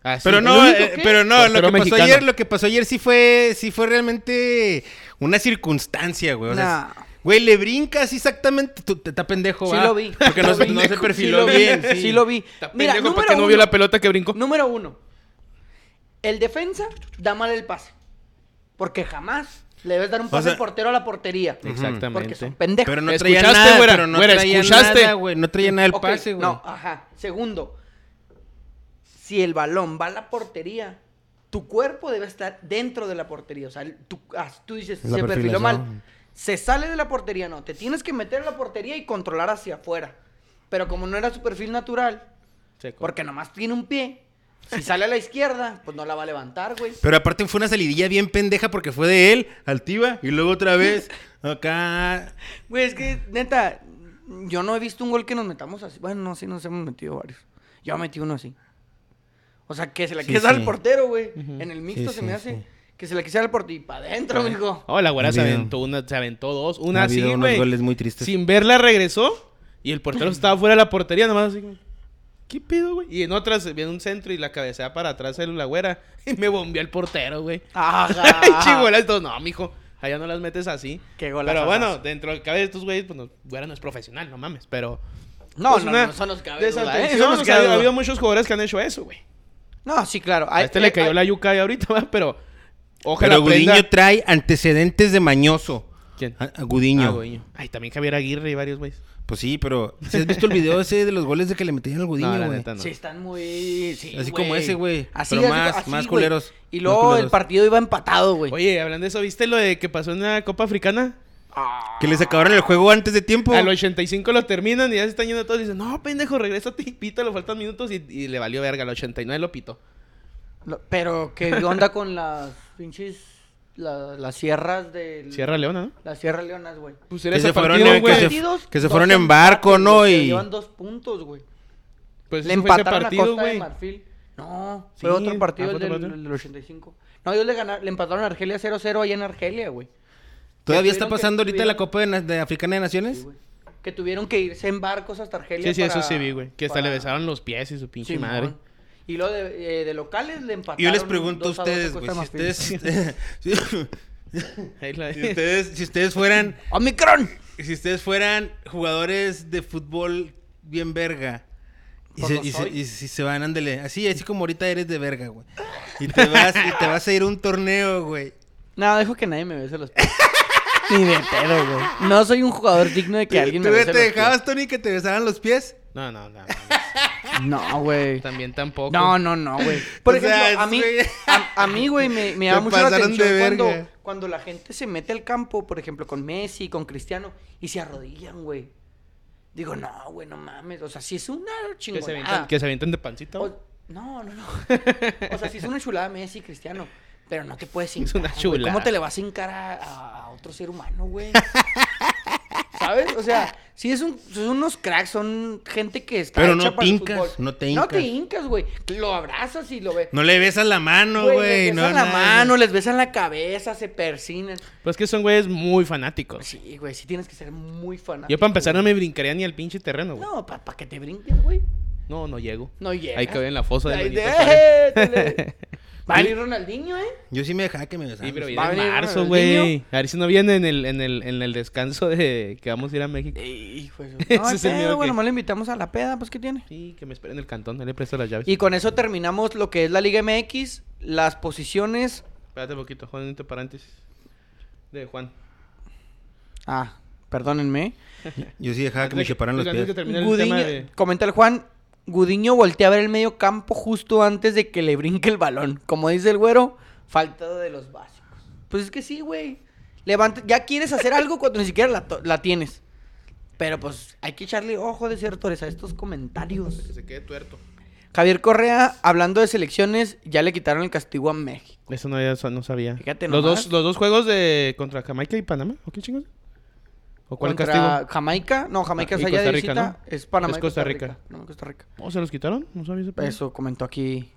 Así. Pero ¿El no, único eh, pero no, lo que pasó mexicano. ayer, lo que pasó ayer sí fue, sí fue realmente una circunstancia, güey. O sea, Nah. güey, le brincas exactamente, tú te está pendejo, Sí lo vi. Porque no, se- no se pendejo, perfiló sí lo vi, bien. Sí. lo vi. Está Mira, pendejo número para que no vio la pelota que brincó. Número uno. El defensa da mal el pase. Porque jamás le debes dar un pase sea- al portero a la portería. Porque Exactamente. son pendejos. Pero no ¿Escuchaste, traía nada, güera? pero no Güera, traía ¿escuchaste? nada, güey. No traía nada el pase, güey. No, ajá. Segundo, si el balón va a la portería, tu cuerpo debe estar dentro de la portería. O sea, tú, ah, tú dices, La se perfiló mal. Se sale de la portería, no. Te tienes que meter a la portería y controlar hacia afuera. Pero como no era su perfil natural, Seco. porque nomás tiene un pie, si sale a la izquierda, pues no la va a levantar, güey. Pero aparte fue una salidilla bien pendeja porque fue de él, altiva, y luego otra vez acá. Güey, es que, neta, yo no he visto un gol que nos metamos así. Bueno, no, sí nos hemos metido varios. Yo metí uno así. O sea, que se la Sí, quise dar sí. al portero, güey. En el mixto Sí, se sí, me hace sí. que se la quise dar al portero y para adentro, mijo. Oh, la güera se aventó una, se aventó dos. Ha Una así, güey. goles muy tristes. Sin verla regresó. Y el portero estaba fuera de la portería, nomás así. como, ¿Qué pedo, güey? Y en otras viene un centro y la cabecea para atrás el la güera. Y me bombeó el portero, güey. Ajá. Chihuahua, todos, no, mijo. Allá no las metes así. Qué golazo. Pero bueno, dentro del cabello de estos güeyes, pues no, güera no es profesional, no mames. Pero. No, pues, no, una no, eso nos cabe duda, ¿eh? O sea, cabe ha habido muchos jugadores que han hecho eso, güey. No, sí, claro. A este le cayó la yuca ahí ahorita, ¿va? pero. Ojalá Pero Gudiño aprenda. trae antecedentes de mañoso. ¿Quién? A, a Gudiño. Ah, Gudiño. Ay, también Javier Aguirre y varios güeyes. Pues sí, pero ¿sí has visto el video ese de los goles de que le metían al Gudiño, No, la güey? neta no. Sí, están muy... sí, Así como ese, güey. Así, Pero así- más- así, más culeros. Y luego el partido iba empatado, güey. Oye, hablando de eso, ¿viste lo de que pasó en la Copa Africana? Que les acabaron el juego antes de tiempo. Al 85 lo terminan y ya se están yendo todos y dicen, no, pendejo, regresa y pita, le faltan minutos y, y le valió verga. Al 89 lo pitó. Lo- Pero, ¿qué onda con las pinches... la- las sierras del... Sierra Leona, ¿no? Las Sierra Leonas, güey. Pues Que se fueron partido, en- que se- Partidos, que se fueron en barco, ¿no? Y- Llevan dos puntos, güey. Pues Le empataron partido, a Costa de güey. Marfil. No, Sí, fue otro partido ah, el fue otro del, partido. el del 85. No, ellos le, ganaron, le empataron a Argelia 0-0 allá en Argelia, güey. ¿Todavía está pasando ahorita tuvieron- la Copa de, de Africana de Naciones? Sí. Que tuvieron que irse en barcos hasta Argelia Sí, sí, eso para- sí vi, güey. Que hasta le para- besaron los pies y su pinche Simón. madre. Y luego de, eh, de locales le empataron. Yo les pregunto a ustedes, güey, si ustedes, si ustedes, si ustedes fueran, ¡Omicron! si ustedes fueran jugadores de fútbol bien verga. Y, se, lo y, se- y si se van, ándale, así, así como ahorita eres de verga, güey. Y te vas, y te vas a ir a un torneo, güey. No, dejo que nadie me bese los pies. Ni de pedo, güey. No soy un jugador digno de que alguien me ¿Tú bese te los dejabas, Tony, que te besaran los pies? No, no, no. no. No, güey. También tampoco. No, no, no, güey. Por O ejemplo, sea, a mí, güey. a, a mí, güey, me, me da mucho la atención cuando, cuando la gente se mete al campo, por ejemplo, con Messi, con Cristiano, y se arrodillan, güey. Digo, no, güey, no mames. O sea, si es una Que se, chingonada. avientan, que se avientan de pancita. O- no, no, no. O sea, si es una chulada Messi, Cristiano. Pero no te puedes hincar. Es una chulada. ¿Cómo te le vas a hincar a- a otro ser humano, güey? ¿Sabes? O sea, si es un, son unos cracks, son gente que está Pero hecha no para te el hincas, fútbol. no te No te hincas. hincas, güey. Lo abrazas y lo ves. No le besas la mano, Güey, les No, besan la nada. mano, les besan la cabeza, se persinan. Pues que son güeyes muy fanáticos. Sí, güey, sí tienes que ser muy fanático. Yo para empezar no me brincaría ni al pinche terreno, güey. No, para que te brinques, güey. No, no llego. No llega. Ahí cabe en la fosa de-. ¡Eh! Va a venir Ronaldinho, ¿eh? Yo sí me dejaba que me besaran. Sí, pero viene ¿Va a en venir marzo, güey. A ver si no viene en el, en el, en el descanso de que vamos a ir a México. Hijo de su- Ese No, es el pedo, miedo güey, que- nomás le invitamos a la peda, pues, ¿qué tiene? Sí, que me esperen en el cantón. Ahí le presto las llaves. Y con eso terminamos lo que es la Liga MX, las posiciones... Espérate un poquito, Juan, entre paréntesis. De Juan. Ah, perdónenme. Yo sí dejaba que me Antes de chuparan los antes de pies. que termine el Gudiño, tema de... comenta el Juan, Gudiño voltea a ver el medio campo justo antes de que le brinque el balón. Como dice el güero, falta de los básicos. Pues es que sí, güey. Levanta, ya quieres hacer algo cuando ni siquiera la, la tienes. Pero pues hay que echarle ojo desertores a estos comentarios. Que se quede tuerto. Javier Correa, hablando de selecciones, ya le quitaron el castigo a México. Eso no, eso no sabía. Fíjate los nomás. dos, los dos juegos de contra Jamaica y Panamá. ¿O qué chingos? ¿O cuál Contra castigo? Jamaica, no, Jamaica Ah, es allá Costa de Rica, visita, ¿no? es Panamá Es Costa Rica. No, Costa Rica. ¿Oh, se los quitaron? No sabía ese pedo. Eso comentó aquí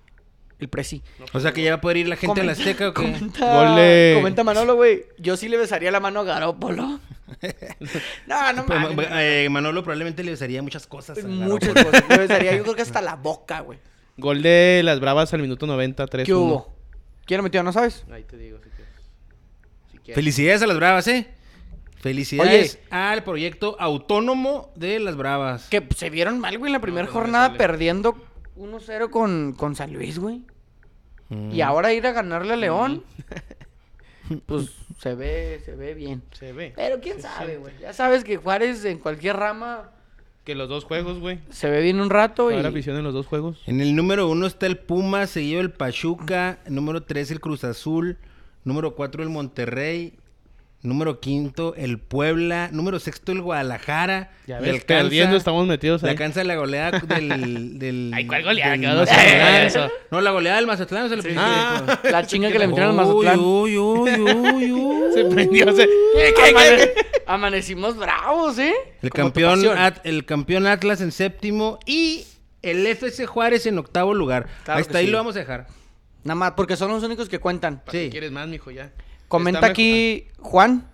el presi. O sea que ya va a poder ir la gente a la Azteca o qué. Comenta, comenta Manolo, güey. Yo sí le besaría la mano a Garópolo. no, no Pues, mames. eh, Manolo probablemente le besaría muchas cosas. a Muchas cosas. Le besaría, yo creo que hasta la boca, güey. Gol de las Bravas al minuto 90, 3 ¿Qué hubo? ¿Quién lo metió? ¿No sabes? Ahí te digo, si quieres. Si quieres. Felicidades a las Bravas, ¿eh? Felicidades al proyecto autónomo de las Bravas. Que se vieron mal, güey, en la primera no me jornada perdiendo 1-0 con, con San Luis, güey. Mm. Y ahora ir a ganarle a León. pues se ve, se ve bien. Se ve. Pero quién Se sabe, güey. Ya sabes que Juárez en cualquier rama Que los dos juegos, güey. se ve bien un rato y... Afición en los dos juegos. En el número uno está el Puma, seguido el Pachuca. Número tres el Cruz Azul. Número cuatro el Monterrey. Número quinto el Puebla. Número sexto el Guadalajara. Ya Le ves, alcanza- perdiendo estamos metidos Le ahí. alcanza la goleada del... del Ay, ¿cuál goleada? del Mazatlán. eso. No, la goleada del Mazatlán. se lo pusiste Ah. La chinga que le metieron al Mazatlán. Uy, uy, uy, uy. Se prendió. Se... Amane- Amanecimos bravos, ¿eh? El Como campeón. At- el campeón Atlas en séptimo y el FC Juárez en octavo lugar. Claro Hasta ahí sí. lo vamos a dejar. Nada más, porque son los únicos que cuentan. ¿Para Sí. quieres más, mijo? Ya. Comenta aquí Juan.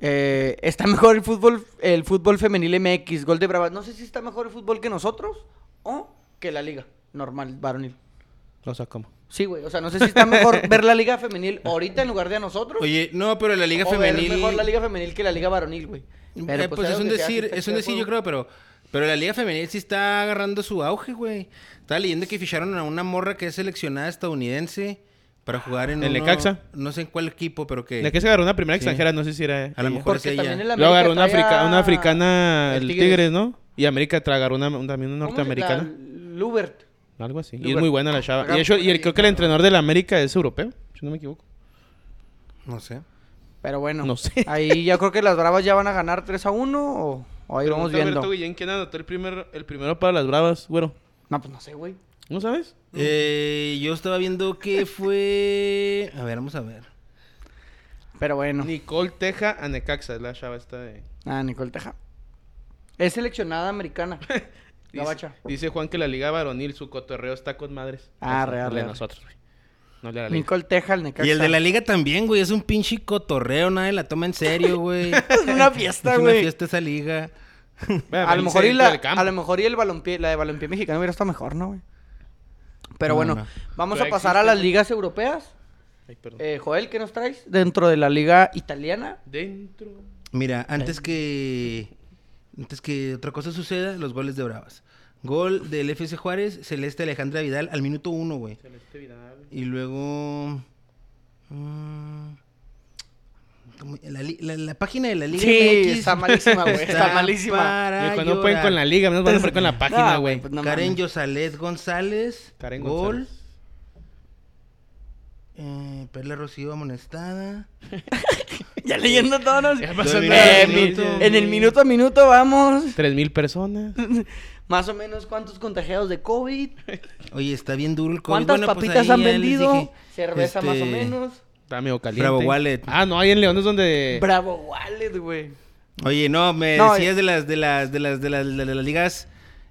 eh, está mejor el fútbol, el fútbol femenil MX, gol de Bravas. No sé si está mejor el fútbol que nosotros o que la liga normal, varonil. mejor. O sea, ¿cómo? Sí, güey. O sea, no sé si está mejor ver la liga femenil ahorita en lugar de a nosotros. Oye, no, pero la liga o ver femenil. mejor la liga femenil que la liga varonil, güey. Pero, Eh, pues, sea es un lo que sea, sí decir, es un decir, yo creo, pero. Pero la liga femenil sí está agarrando su auge, güey. Estaba leyendo que ficharon a una morra que es seleccionada estadounidense para jugar en ¿El uno- Necaxa? No sé en cuál equipo, pero que. ¿De qué se agarró una primera Sí. extranjera? No sé si era. A lo mejor es ella. Luego agarró una, africa- africana, el el Tigres. ¿no? Y América agarró una, un- también una ¿Cómo se- norteamericana. Lubert. Algo así. Y es muy buena la chava. Y, hecho, y el, creo que el entrenador de la América es europeo, si no me equivoco. No sé. Pero bueno, No sé. ahí ya creo que las Bravas ya van a ganar 3 a 1 o, o ahí vamos Pregunta viendo. Alberto Guillén quién anotó el, primer, el primero para las Bravas, güero. No, pues no sé, güey. ¿No sabes? Eh, yo estaba viendo que fue. A ver, vamos a ver. Pero bueno. Nicole Teja a Necaxa, es la chava esta de... Ah, Nicole Teja. Es seleccionada americana. Dice, dice Juan que la liga varonil, su cotorreo está con madres. Ah, Eso, real, de real. nosotros, güey. No la liga. Nicole Teja, el Necaxa. Y el de la liga también, güey. Es un pinche cotorreo. Nadie la toma en serio, güey. Es una fiesta, es una güey. fiesta esa liga. Bueno, A lo mejor y la, a lo mejor y el balompié, la de balompié mexicano hubiera estado mejor, ¿no, güey? Pero No, bueno, no. vamos a pasar a las ligas europeas. Ay, perdón. Eh, Joel, ¿qué nos traes? Dentro de la liga italiana. Dentro. Mira, antes que antes que otra cosa suceda, los goles de Bravas. Gol del FC Juárez, Celeste Alejandra Vidal al minuto uno, güey. Celeste Vidal. Y luego mm, la, li- la- la página de la Liga Sí, MX está malísima, güey. Está malísima. Dijo, no pueden con la liga, menos van a poner con la página, No, güey. pues no Karen. Yosalet González. Karen gol. González. Eh, Perla Rocío amonestada. Ya leyendo todos. Eh, en mi- minuto. en el minuto a minuto vamos. Tres mil personas. Más o menos cuántos contagiados de COVID. Oye, está bien duro el COVID. ¿Cuántas Bueno, pues papitas han vendido? dije, Cerveza más o este, menos. Está medio caliente. Bravo Wallet. Ah, no, ahí en León es donde. Bravo Wallet, güey. Oye, no, me No, decías de las de las de las de las, de las ligas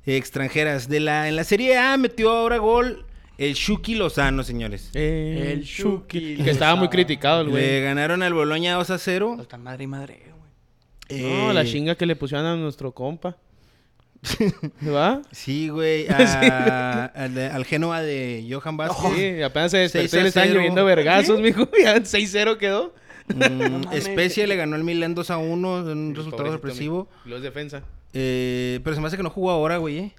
eh, extranjeras. De la en la Serie A metió ahora gol el Shuki Lozano, señores. El, El Shuki Que estaba muy criticado el Le güey. ganaron al Boloña 2 a 0. Está madre y madre, güey. No, Eh, la chinga que le pusieron a nuestro compa. ¿Va? Sí, güey, a- al, al Genoa de Johan Vázquez. Sí, apenas se despertó 6 y a le estaban 0. lloviendo vergazos, mijo. Ya 6-0 quedó. Mm. Especia le ganó al Milan 2 a 1 en un El resultado sorpresivo. Los defensa. Eh, pero se me hace que no jugó ahora, güey. eh.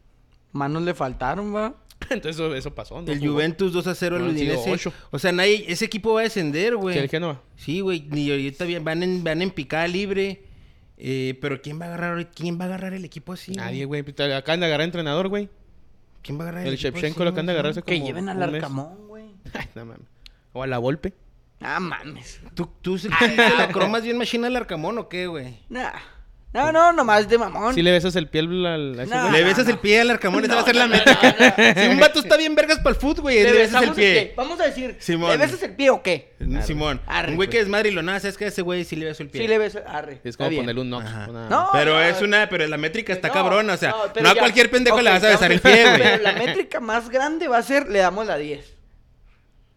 Manos le faltaron, va. Entonces eso, eso pasó. ¿no? el Jugó. Juventus 2 a 0 al Udinese. O sea, nadie, ese equipo va a descender, Sí, güey. el Genoa. Sí, güey, ni ahorita bien- van en, van en picada libre. Eh, pero ¿quién va a agarrar quién va a agarrar el equipo así? Nadie, güey. Acaban de agarrar entrenador, güey. ¿Quién va a agarrar El equipo Shevchenko así, lo acaban de güey? agarrar hace Que como lleven al. Arcamón, güey. Ay, no mames. O a la Volpe. Ah, mames. ¿Tú, tú sí te la cromas bien machina al Arcamón o qué, güey? Nah. No, no, nomás de mamón. Si le besas el piel al... a ese No. güey? le besas no. el pie al Arcamón, esa va a ser la No, métrica. Si un vato está bien vergas para el fútbol, güey, le, besas el besamos pie. Vamos a decir, Simón. ¿le besas el pie o qué? Simón, Arre, un güey que pues. es madre y lo nada, ¿sabes qué? Ese güey sí le beso el pie. Sí le besas, arre. Es está como bien. ponerle un Nox. Ajá. una- No, Pero no, es una, pero la métrica está No, cabrona, o sea, no, pero a ya- cualquier pendejo le vas a besar el pie, güey. Pero la métrica más grande va a ser, le damos la 10.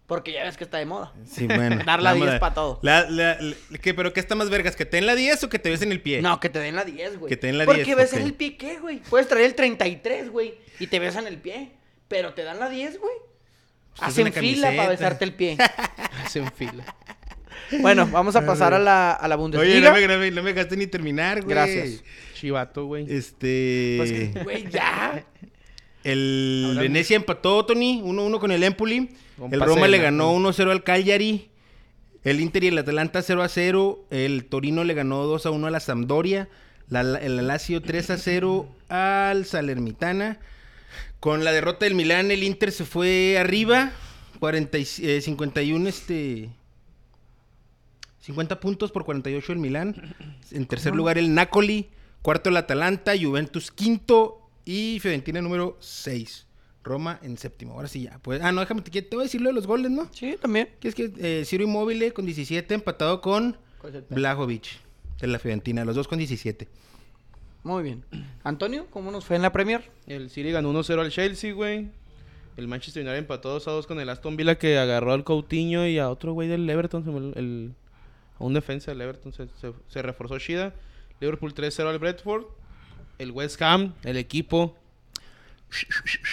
Porque ya ves que está de moda. Sí, bueno. Dar la vamos 10 a- pa' todo. La, la- la- ¿qué, ¿Pero qué está más vergas? ¿Que te den la 10 o que te besen el pie? No, que te den la 10, güey. Que te den la Porque 10, besar ok. el pie, ¿qué, güey? Puedes traer el 33, güey, y te besan el pie. Pero te dan la 10, güey. Pues es Hacen fila para besarte el pie. Hacen fila. bueno, vamos a pasar a la, a la Oye, Bundesliga. no me, no me- no me dejaste ni terminar, güey. Gracias. Chivato, güey. Este. Pues que, güey, ya. El Hablando- Venecia empató, Tony, 1-1 con el Empoli. Con el Roma le ganó 1-0 al Cagliari. El Inter y el Atalanta 0-0. El Torino le ganó 2-1 a la Sampdoria. La- el Lazio 3-0 al Salernitana. Con la derrota del Milán, el Inter se fue arriba. 40 y- eh, 51 este 50 puntos por 48 el Milán. En tercer lugar el Napoli, cuarto el Atalanta, Juventus quinto y Fiorentina número 6. Roma en séptimo. Ahora sí ya. Pues, ah, no, déjame, te, te voy a decir lo de los goles, ¿no? Sí, también. Que es que eh, Ciro Immobile con 17 empatado con Blajovic de la Fiorentina, los dos con 17. Muy bien. Antonio, ¿cómo nos fue en la Premier? El City ganó 1-0 al Chelsea, güey. El Manchester United empató 2 a 2 con el Aston Villa que agarró al Coutinho y a otro güey del Everton. el- a un defensa del Everton se, se- se reforzó Shida. Liverpool 3-0 al Brentford. El West Ham, el equipo.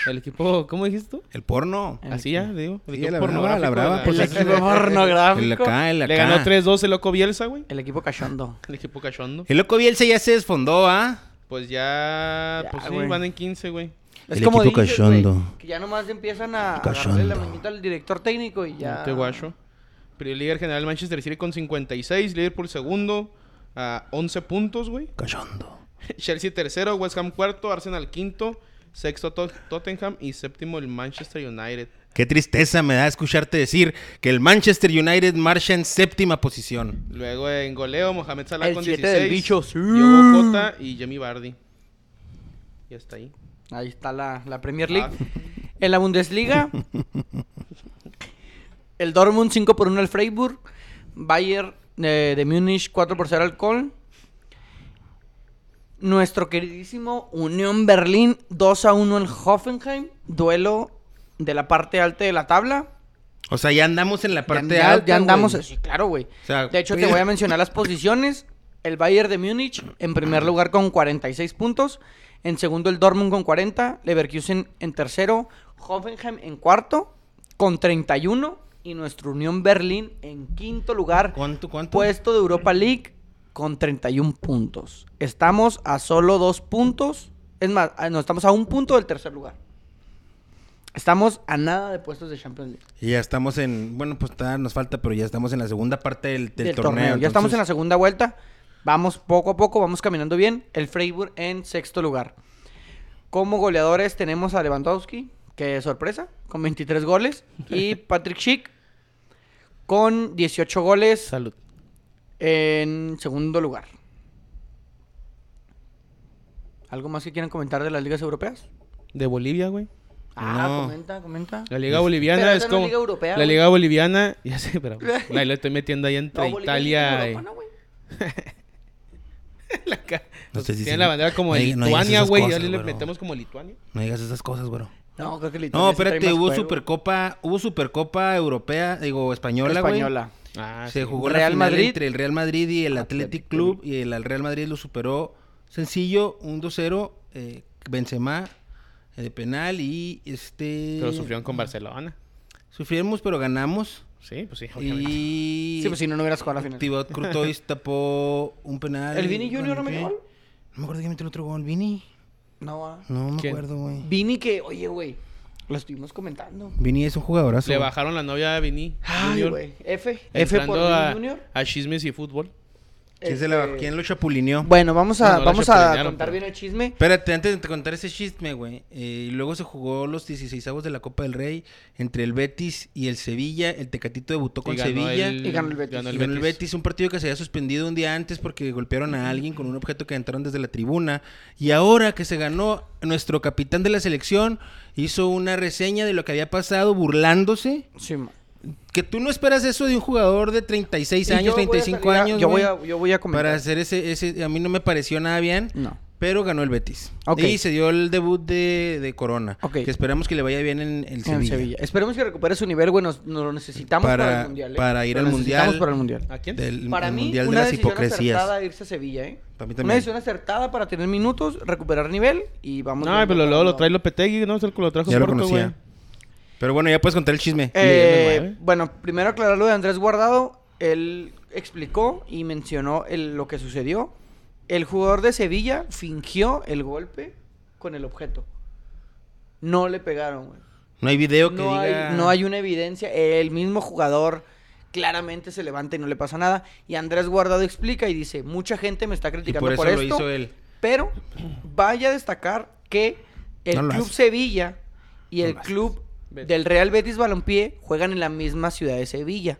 El equipo, ¿cómo dijiste tú? El porno. El Así ya, digo. El Sí, equipo la pornográfico. brava, la brava, de pues, El Pues equipo el- pornográfico. El acá, el acá. Le ganó 3-2 el loco Bielsa, güey. El equipo cachondo. El equipo cachondo. El loco Bielsa ya se desfondó, ¿ah? Pues ya, Ya, pues sí, van en 15, güey. Es El como equipo dices, cachondo. güey, que ya nomás empiezan a agarrarle la manita al director técnico y ya. No te guacho. Primer líder general Manchester City con 56, Liverpool segundo a 11 puntos, güey. Cachondo. Chelsea tercero, West Ham cuarto, Arsenal quinto, sexto Tot- Tottenham y séptimo el Manchester United. Qué tristeza me da escucharte decir que el Manchester United marcha en séptima posición. Luego en goleo Mohamed Salah El con siete 16, del bicho, sí. Diogo Jota y Jamie Vardy. Y hasta ahí. Ahí está la, la Premier League. Ah. En la Bundesliga, el Dortmund 5 por 1 al Freiburg. Bayern eh, de Múnich 4 por 0 al Köln. Nuestro queridísimo Unión Berlín 2 a 1 al Hoffenheim. Duelo de la parte alta de la tabla. O sea, ya andamos en la parte ya, alta. ya andamos, sí, claro, güey. O sea, de hecho, te voy a mencionar las posiciones. El Bayern de Múnich en primer lugar con 46 puntos. En segundo el Dortmund con 40. Leverkusen en tercero Hoffenheim en cuarto con 31 y nuestra Unión Berlín en quinto lugar, ¿Cuánto, cuánto? puesto de Europa League con 31 puntos. Estamos a solo dos puntos, es más, a- no, estamos a un punto del tercer lugar. Estamos a nada de puestos de Champions League. Y ya estamos en... Bueno, pues todavía nos falta, pero ya estamos en la segunda parte del, del del torneo. Ya estamos en la segunda vuelta. Vamos poco a poco, vamos caminando bien. El Freiburg en sexto lugar. Como goleadores tenemos a Lewandowski, que sorpresa, con 23 goles. Y Patrick Schick con 18 goles Salud. En segundo lugar. ¿Algo más que quieran comentar de las ligas europeas? De Bolivia, güey. Ah, No. comenta, comenta. La Liga Boliviana Pero es no como. Liga Europea, la güey. Liga Boliviana. Ya sé, pero. La, la estoy metiendo ahí No, entre es Italia y. Europa, ¿no, güey? la ca- No estés Tiene diciendo- la bandera como no de no Lituania, esas güey. cosas, Ya le güero. metemos como Lituania. No digas esas cosas, bro. No, creo que la No, espérate, hubo juego. Supercopa, hubo Supercopa Europea, digo, española, güey. Española. Ah, Se sí. jugó Real la final Madrid. entre el Real Madrid y el Athletic Athletic Club y el Real Madrid lo superó sencillo, un 2-0, eh, Benzema eh, de penal y este Pero sufrieron con Barcelona. Sufrimos, pero ganamos. Sí, pues sí, obviamente. Y Sí, pues si no, no hubieras jugado la final. Thibaut Courtois tapó un penal. ¿El Vini Junior no ¿Con metió gol? No me acuerdo quién metió el otro gol, Vini. No, ah. No me ¿Quién? acuerdo, güey. Vini que, oye, güey, lo estuvimos comentando. Vini es un jugadorazo. Le bajaron la novia a Vini. Ay, güey. F. F por Vini Junior. a chismes y fútbol. ¿Quién, se? Este, ¿Quién lo chapulineó? Bueno, vamos a, No, no lo vamos a contar pero- bien el chisme. Espérate, antes de contar ese chisme, güey. eh, y luego se jugó los 16avos de la Copa del Rey entre el Betis y el Sevilla. El Tecatito debutó con Sevilla. Y ganó el Betis. ganó Y ganó el Betis, un partido que se había suspendido un día antes porque golpearon a alguien con un objeto que entraron desde la tribuna. Y ahora que se ganó, nuestro capitán de la selección hizo una reseña de lo que había pasado burlándose. Sí, ma. Que tú no esperas eso de un jugador de 36 Y años, yo voy a 35 salir a- años. Yo voy a, yo voy a comentar. Para hacer ese, ese, a mí no me pareció nada bien. No. Pero ganó el Betis. Ok. Y se dio el debut de, de Corona. Ok. Que esperamos que le vaya bien en el En Sevilla. Sevilla. Esperemos que recupere su nivel, güey. Nos, nos lo necesitamos para, Para- el mundial. ¿eh? para ir Lo al Mundial. para el mundial. ¿A quién? Del Para el mí, Mundial de una las decisión Hipocresías. acertada irse a Sevilla, ¿eh? Para mí Una también. decisión acertada para tener minutos, recuperar nivel y vamos. No, pero luego lo trae Lopetegui, ¿no? Se lo trajo Ya lo conocía. güey. Pero bueno, ya puedes contar el chisme. Eh, bueno, primero aclarar lo de Andrés Guardado. Él explicó y mencionó el- lo que sucedió. El jugador de Sevilla fingió el golpe con el objeto. No le pegaron, güey. No hay video que No, diga... hay, no hay una evidencia. El mismo jugador claramente se levanta y no le pasa nada. Y Andrés Guardado explica y dice, mucha gente me está Y criticando por por, eso lo esto. hizo él. Pero vaya a destacar que el No Club hace. Sevilla y No el. Club Betis. del Real Betis Balompié juegan en la misma ciudad de Sevilla.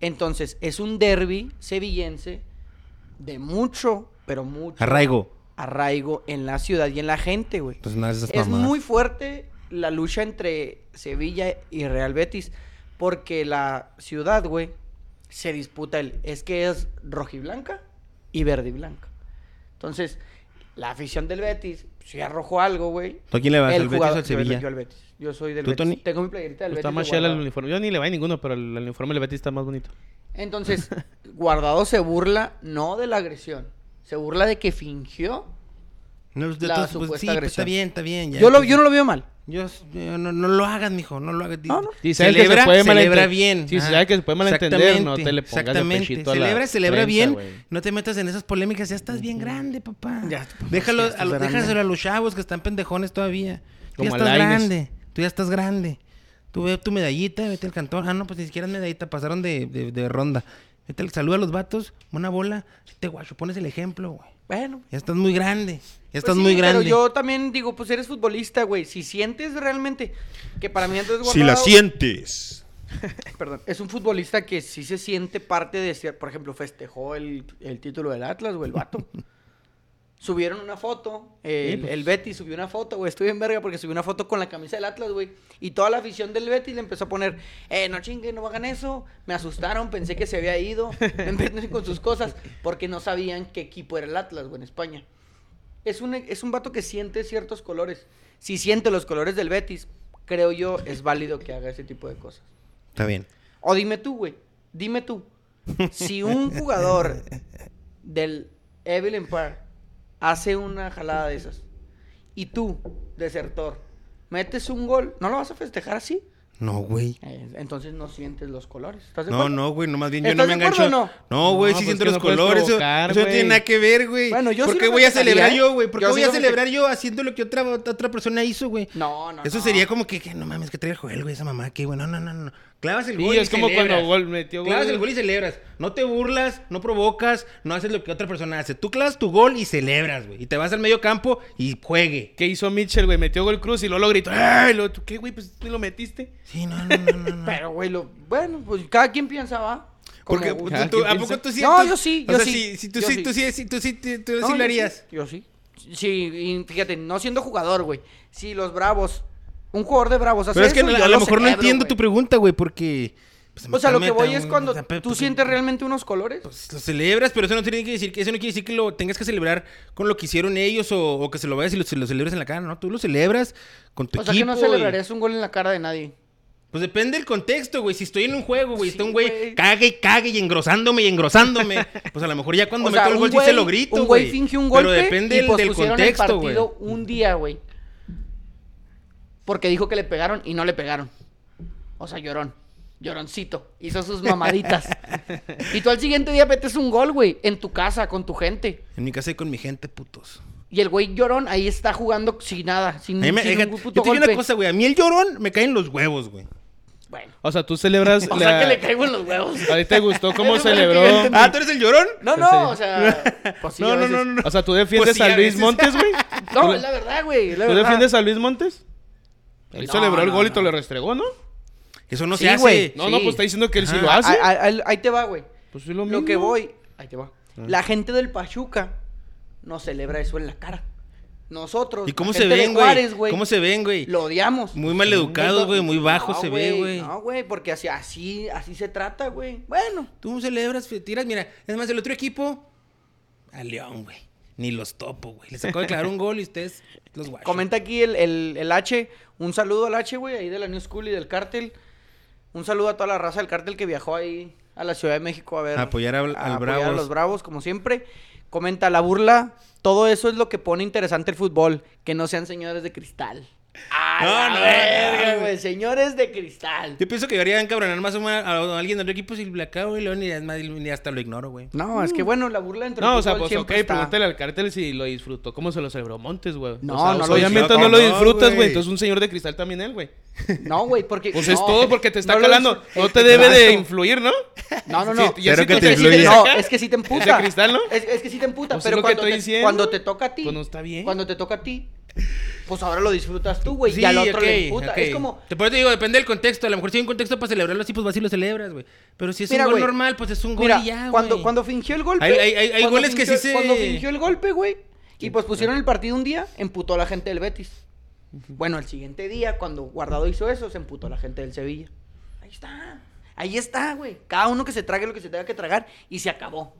Entonces, es un derby sevillense de mucho, pero mucho Arraigo. arraigo en la ciudad y en la gente, güey. Entonces nada de esas Es mamadas. muy fuerte la lucha entre Sevilla y Real Betis porque la ciudad, güey, se disputa el es que es rojiblanca y verde y blanca. Entonces, la afición del Betis si arrojó algo, güey. ¿Tú a quién le vas? el ¿Al Betis jugador- o al yo- Sevilla? Yo, al Betis. Yo soy del ¿Tú, Betis. Tony? Tengo mi playerita del Está Betis. más de chela el uniforme. Yo ni le va a ninguno, pero el, el uniforme del Betis está más bonito. Entonces, Guardado se burla no de la agresión, se burla de que fingió. No, de la todos- pues, supuesta sí, pues, agresión. está bien, está bien. ya, Yo, lo, pues, yo no lo veo mal. Yo, yo no, no lo hagas, mijo, no lo hagas. No, no. Que se celebra, puede celebra bien. Sí, sabe que se puede malentender, no te le Exactamente, pongas de Exactamente. a la celebra, celebra prensa, bien. No te metas en esas polémicas, ya estás bien grande, papá. Ya, papá, Déjalo, ya a los- grande. déjaselo a los chavos que están pendejones todavía. Tú ya Como estás grande. Tú ya estás grande. Tú ve tu medallita, vete al cantón. Ah, no, pues ni siquiera es medallita, pasaron de, de, de ronda. Vete al, saluda a los vatos, una bola. Te guacho, pones el ejemplo, güey. Bueno. Ya estás muy grande. Ya estás Pues sí, muy grande. Pero yo también digo, pues eres futbolista, güey. Si sientes realmente que para mí Andrés Si la sientes. Perdón, es un futbolista que sí se siente parte de ser, por ejemplo, festejó el, el título del Atlas, güey, el vato. Subieron una foto, el, Sí, pues. el Betis subió una foto, güey, estuve en verga porque subió una foto con la camisa del Atlas, güey. Y toda la afición del Betis le empezó a poner, eh, no chingue, no hagan eso. Me asustaron, pensé que se había ido. Me con sus cosas porque no sabían qué equipo era el Atlas, güey, en España. Es un, es un vato que siente ciertos colores. Si siente los colores del Betis, creo yo, es válido que haga ese tipo de cosas. Está bien. O dime tú, güey. Dime tú. Si un jugador del Evelyn Park hace una jalada de esas y tú, desertor, metes un gol, ¿no lo vas a festejar así? No, güey. Eh, entonces no sientes los colores. ¿Estás de No, no, güey, no, más bien yo ¿Estás no me engancho. no? No, güey, No, sí pues siento los no colores. Eso, provocar, eso no tiene nada que ver, güey. Bueno, yo ¿Por sí qué voy a celebrar ¿eh? yo, güey? ¿Por qué Yo voy sí a celebrar yo haciendo lo que otra, otra persona hizo, güey? No, no, Eso no. sería como que, que no mames, que trae el Joel, güey, esa mamá, que, güey, no, no, no, no. Clavas el Sí, gol y es como celebras. cuando gol metió gol. Clavas el gol y celebras. No te burlas, no provocas, no haces lo que otra persona hace. Tú clavas tu gol y celebras, güey. Y te vas al medio campo y juegue. ¿Qué hizo Mitchell, güey? Metió gol Cruz y luego lo gritó. ¡Ay! Lo, ¿tú ¿Qué, güey? Pues ni lo metiste. Sí, no, no, no, no. no. Pero, güey, lo... bueno, pues cada quien piensa, va. Como Porque tú- tú- ¿quién ¿a poco tú sí? No, tú- yo sí, O yo sea, sí, si, si tú yo sí, sí. tú sí, si tú sí, tú, tú No, sí yo lo harías. Yo sí. Sí, y fíjate, no siendo jugador, güey. Si los Bravos, un jugador de Bravos hace Pero es que eso, a yo lo mejor no celebro, entiendo güey. tu pregunta, güey, porque... pues, O sea, lo que meta, voy es güey, cuando o sea, pe- tú pues, sientes realmente unos colores. Pues lo celebras, pero eso no tiene que decir que eso no quiere decir que lo tengas que celebrar con lo que hicieron ellos o, o que se lo vayas y lo, se lo celebres en la cara, ¿no? Tú lo celebras con tu o sea, que equipo. no y- celebrarías un gol en la cara de nadie. Pues depende del contexto, güey. Si estoy en un juego, güey, Sí, está un güey güey. cague y cague y engrosándome y engrosándome, pues a lo mejor ya cuando O sea, meto el gol sí se güey- lo grito, Un güey güey. finge un golpe Pero depende y del, del pospusieron contexto, güey. partido un día, güey. Porque dijo que le pegaron y no le pegaron. O sea, llorón. Lloroncito. Hizo sus mamaditas. y tú al siguiente día metes un gol, güey. En tu casa, con tu gente. En mi casa y con mi gente, putos. Y el güey llorón ahí está jugando sin nada. Sin, A mí me, sin yo puto te digo una cosa, güey. A mí el llorón me caen los huevos, güey. Bueno. O sea, tú celebras. O la- sea que le caigo en los huevos. ¿A ti te gustó cómo celebró? Ah, ¿tú eres el llorón? No, ¿En no, o sea. Pues sí, No, no, no, no. O sea, tú defiendes Pues sí, a a Luis. Montes, güey. No, es la verdad, güey. ¿Tú verdad. defiendes a Luis Montes? Él No, celebró el no, gol y te lo restregó, ¿no? Eso no Sí, se hace. güey. No, Sí. no, pues está diciendo que él sí lo hace. Ah, ah, ah, ahí te va, güey. Pues es lo Lo, mismo. que voy. Ahí te va. La gente del Pachuca no celebra eso en la cara. Nosotros. ¿Y cómo la se de ven, Juárez, güey? ¿Cómo se ven, güey? Lo odiamos. Muy mal educados, güey. Muy bajo no, se ve, güey. No, güey, porque así, así, así se trata, güey. Bueno. Tú celebras, tiras, mira. Es más, el otro equipo. A León, güey. Ni los topo, güey. Les acabo de clavar un gol y ustedes los guachos. Comenta aquí el, el, el H. Un saludo al H, güey, ahí de la New School y del cártel. Un saludo a toda la raza del cártel que viajó ahí a la Ciudad de México a ver. A apoyar al- al a Bravos. los Bravos, como siempre. Comenta la burla. Todo eso es lo que pone interesante el fútbol. Que no sean señores de cristal. ¡Ah, No, verga, no, güey! Señores de cristal. Yo pienso que debería encabronar más a, una- a alguien de otro equipo si le acabo y luego ni, es más, ni hasta lo ignoro, güey. No, es que bueno, la burla entre No, o sea, pues ok, está. pregúntale al cártel si lo disfrutó, cómo se lo celebró Montes, güey. No, O sea, no lo obviamente no lo disfrutas, güey. Entonces un señor de cristal también él, güey. No, güey, porque. Pues es todo porque te está no calando. No te debe de influir, ¿no? No, no, no. Sí, ya Pero si que te influye. No, es que sí te emputa. Es de cristal, ¿no? Es, es que sí te emputa, Pues es pero te, diciendo. cuando te toca a ti. Pues no está bien. Cuando te toca a ti, pues ahora lo disfrutas tú, güey. Sí, y al otro ok, le emputa. ok. Es como. Te, por eso te digo, depende del contexto. A lo mejor si hay un contexto para celebrarlo así, pues vas y lo celebras, güey. Pero si es Mira, un gol normal, pues es un gol Mira, y ya, cuando, cuando fingió el golpe. Hay- hay- hay- hay cuando goles que sí se- Cuando fingió el golpe, güey. Y pues pusieron el partido un día, emputó a la gente del Betis. Bueno, el siguiente día, cuando Guardado hizo eso, se emputó a la gente del Sevilla. Ahí está. Ahí está, güey. Cada uno que se trague lo que se tenga que tragar y se acabó.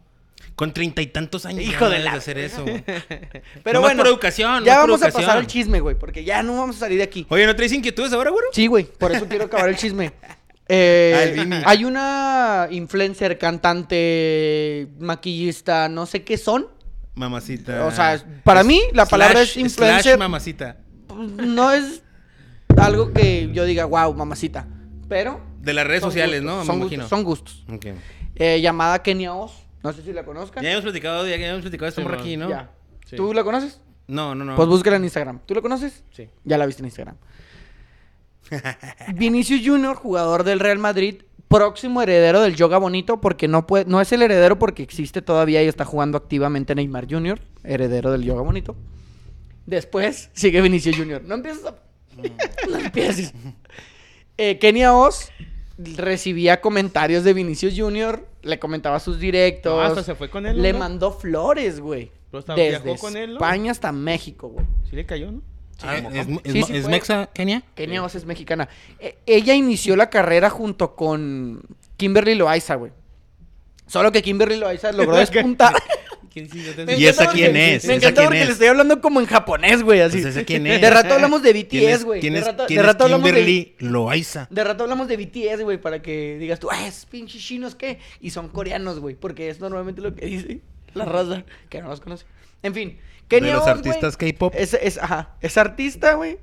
Con treinta y tantos años Hijo no de la hacer eso, güey. Pero Nomás bueno, por educación, ya vamos a pasar al chisme, güey, porque ya no vamos a salir de aquí. Oye, ¿no traes inquietudes ahora, güey? Sí, güey, por eso quiero acabar el chisme. Eh, Ah, el hay una influencer, cantante, maquillista, no sé qué son. Mamacita. O sea, para mí la palabra es influencer. mamacita. Pues, no es algo que yo diga, wow, mamacita. Pero. De las redes sociales, gustos, ¿no? Me Son imagino. gustos, son gustos. Ok. Eh, llamada Kenia Oz. No sé si la conozcan. Ya hemos platicado, ya hemos platicado de esta Sí, morra aquí, ¿no? Ya. Sí. ¿Tú la conoces? No, no, no. Pues búsquela en Instagram. ¿Tú la conoces? Sí. Ya la viste en Instagram. Vinicius Junior, jugador del Real Madrid, próximo heredero del Yoga Bonito, porque no puede, no es el heredero porque existe todavía y está jugando activamente Neymar Junior, heredero del Yoga Bonito. Después sigue Vinicius Junior. No empieces a... no empieces. Eh, Kenia Oz recibía comentarios de Vinicius Junior, le comentaba sus directos. No, hasta se fue con él, Le ¿no? mandó flores, güey. Desde viajó con él, ¿no? España hasta México, güey. Sí le cayó, ¿no? Ah, ¿cómo, ¿Es, cómo? es- Sí, es sí. Mexa, Kenia? Kenia Oz es mexicana. E- ella inició la carrera junto con Kimberly Loaiza, güey. Solo que Kimberly Loaiza logró despuntar. ¿Quién sí? Yo te Me ¿Y esa quién porque- es? Me ¿Esa encanta quién porque es? le estoy hablando como en japonés, güey, así. Pues, ¿esa quién es? De rato hablamos de ¿Quién es- BTS, güey. ¿Quién De es, rato, quién de es rato hablamos de... Kimberly Loaiza? De rato hablamos de BTS, güey, para que digas tú, ah, es pinches chinos, ¿qué? Y son coreanos, güey, porque es normalmente lo que dice la raza, que no los conoce. En fin, Kenia los Oz, artistas K-pop. Es, es, ajá, es artista, güey.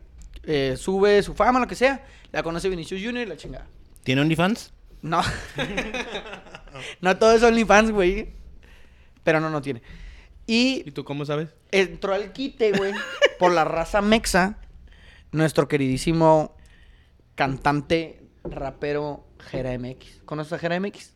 eh, sube su fama, lo que sea, la conoce Vinicius Junior y la chingada. ¿Tiene OnlyFans? No. no todo es OnlyFans, güey. Pero no, no tiene. ¿Y Y tú cómo sabes? entró al quite, güey, por la raza mexa, nuestro queridísimo cantante, rapero Jera MX. ¿Conoces a Jera MX?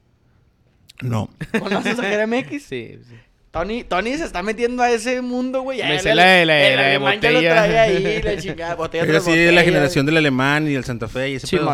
No. ¿Conoces a Jera MX? Sí, sí. Tony, Tony se está metiendo a ese mundo, güey. Me sé la de- la el la ya lo botella. trae ahí, la chingada, botella Pero sí, de la botella, generación del alemán y del Santa Fe y ese pedo.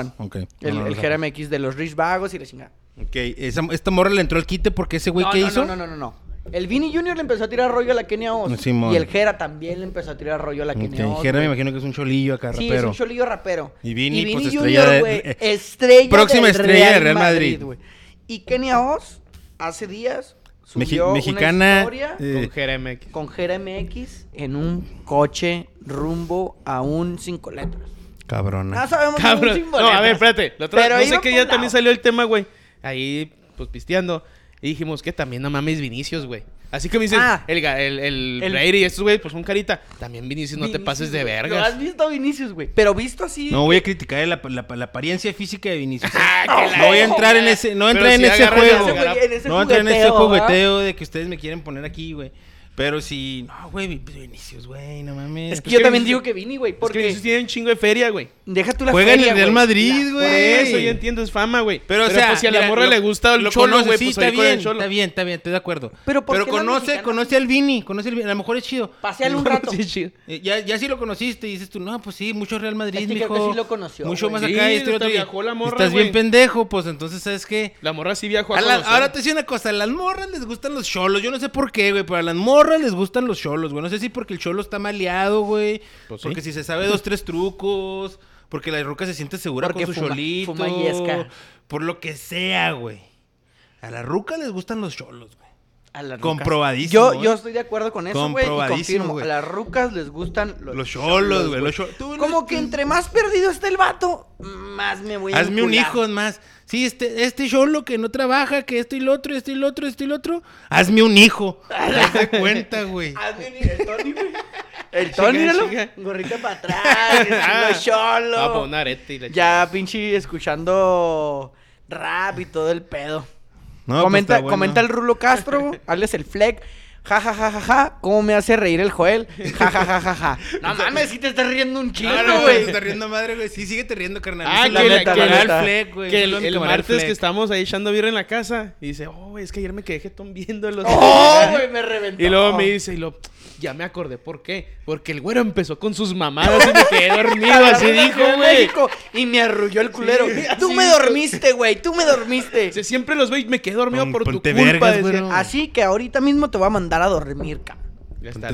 El, No, el no. Jera MX de los Rich Vagos y la chingada. Ok, esa- esta morra le entró al quite porque ese güey no, que no, hizo. No, no, no, no, no. El Vini Junior le empezó a tirar rollo a la Kenia Oz. Simón. y el Jera también le empezó a tirar rollo a la Kenia Oz. Jera me imagino que es un cholillo acá, Sí, rapero. es un cholillo rapero. Y Vini, pues, Junior, estrella de- güey, eh, estrella próxima del estrella de Real Madrid. güey. Y Kenia Oz, hace días, Mexi- subió mexicana, una historia eh, Con Jeremx. con Jera MX en un coche rumbo a un 5 letras. Cabrona. No sabemos si un Cabrón. cinco No, a ver, letras. espérate. La otra, Pero no sé por día un también lado. salió el tema, güey. Ahí, pues pisteando. Y dijimos que también no mames Vinicius, güey. Así que me dices, Ah. el, el, el, El- Brady y estos güey, pues son carita. También Vinicius, no te pases de güey. ¿Lo vergas. has visto a Vinicius, güey? Pero visto así. No voy a criticar la, la- la apariencia física de Vinicius. Ah, no voy a entrar en ese, no entrar en si ese juego. ese güey, en ese No entrar en ese jugueteo, ¿verdad? jugueteo de que ustedes me quieren poner aquí, güey. Pero si, no, güey, Vinicius, güey, no mames. Es que Es yo que también Vinicius- digo que Vini, güey. Porque Porque Vinicius tiene un chingo de feria, güey. deja tú la Juega en el Real. Madrid, güey. Por eso yo entiendo, es fama, güey. Pero, o sea, pues si a la mira, morra lo- le gusta el lo cholo, conoce, güey, sí, pues está con el bien, cholo. está bien, está bien, estoy de acuerdo. Pero ¿por qué la conoce, conoce al Vini, conoce al Vini, a lo mejor es chido. Paseale un rato. Sí, chido. Ya, ya sí lo conociste y dices tú, no, pues sí, mucho Real Madrid, Es que creo mijo. que sí lo conoció, Mucho más Sí, acá y este otro. viajó la morra, Estás bien pendejo, pues entonces, ¿sabes qué? La morra sí viajó a, ahora te decía una cosa, a las morras les gustan los cholos. Yo no sé por qué, güey, pero a las morras les gustan los cholos, güey. No sé si porque el cholo está maleado, güey. Pues sí. porque si se sabe dos, tres trucos. Porque la ruca se siente segura Porque con su fuma- cholito. fuma. Por lo que sea, güey. A la ruca les gustan los cholos, güey. A las rucas. Comprobadísimo, Yo, ¿eh? yo estoy de acuerdo con eso, güey. Y Comprobadísimo, confirmo. A las rucas les gustan los, Los cholos, güey. Los cholos. Tú no Como que entre más perdido está el vato, más me voy a Hazme un hijo más. Sí, este, este cholo que no trabaja, que esto y lo otro, esto y lo otro, esto y lo otro. Hazme un hijo. Haz de cuenta, güey. Hazme un hijo. El Tony, güey. El Tony, míralo. Gorrita para atrás, Ah, cholo. Va a poner un arete y la Ya, pinche, escuchando rap y todo el pedo. No, pues comenta, comenta el Rulo Castro, hazles el fleck. Ja, ja, ja, ja, ja. ¿Cómo me hace reír el Joel? Ja, ja, ja, ja, ja. No mames, si te estás riendo un chingo, Ah, no, güey. te estás riendo madre, güey. Sí, síguete riendo, carnal. Ah, la que, neta, la que, neta. el fleck, güey. que el, el camarada martes fleck. que estábamos ahí echando birra en la casa y dice, oh, güey, es que ayer me quedé jetón viéndolos. ¡Oh, güey! Me reventó. y luego me dice, y lo, ya me acordé, ¿por qué? Porque el güero empezó con sus mamadas y me quedé dormido, así dijo, güey. Y me arrulló el culero. Sí, tú me dormiste, güey. Tú me dormiste. Siempre los veo y me quedé dormido Pon- por tu culpa. vergas, decía. güero. Así que ahorita mismo te voy a mandar a dormir, cabrón. Ya está.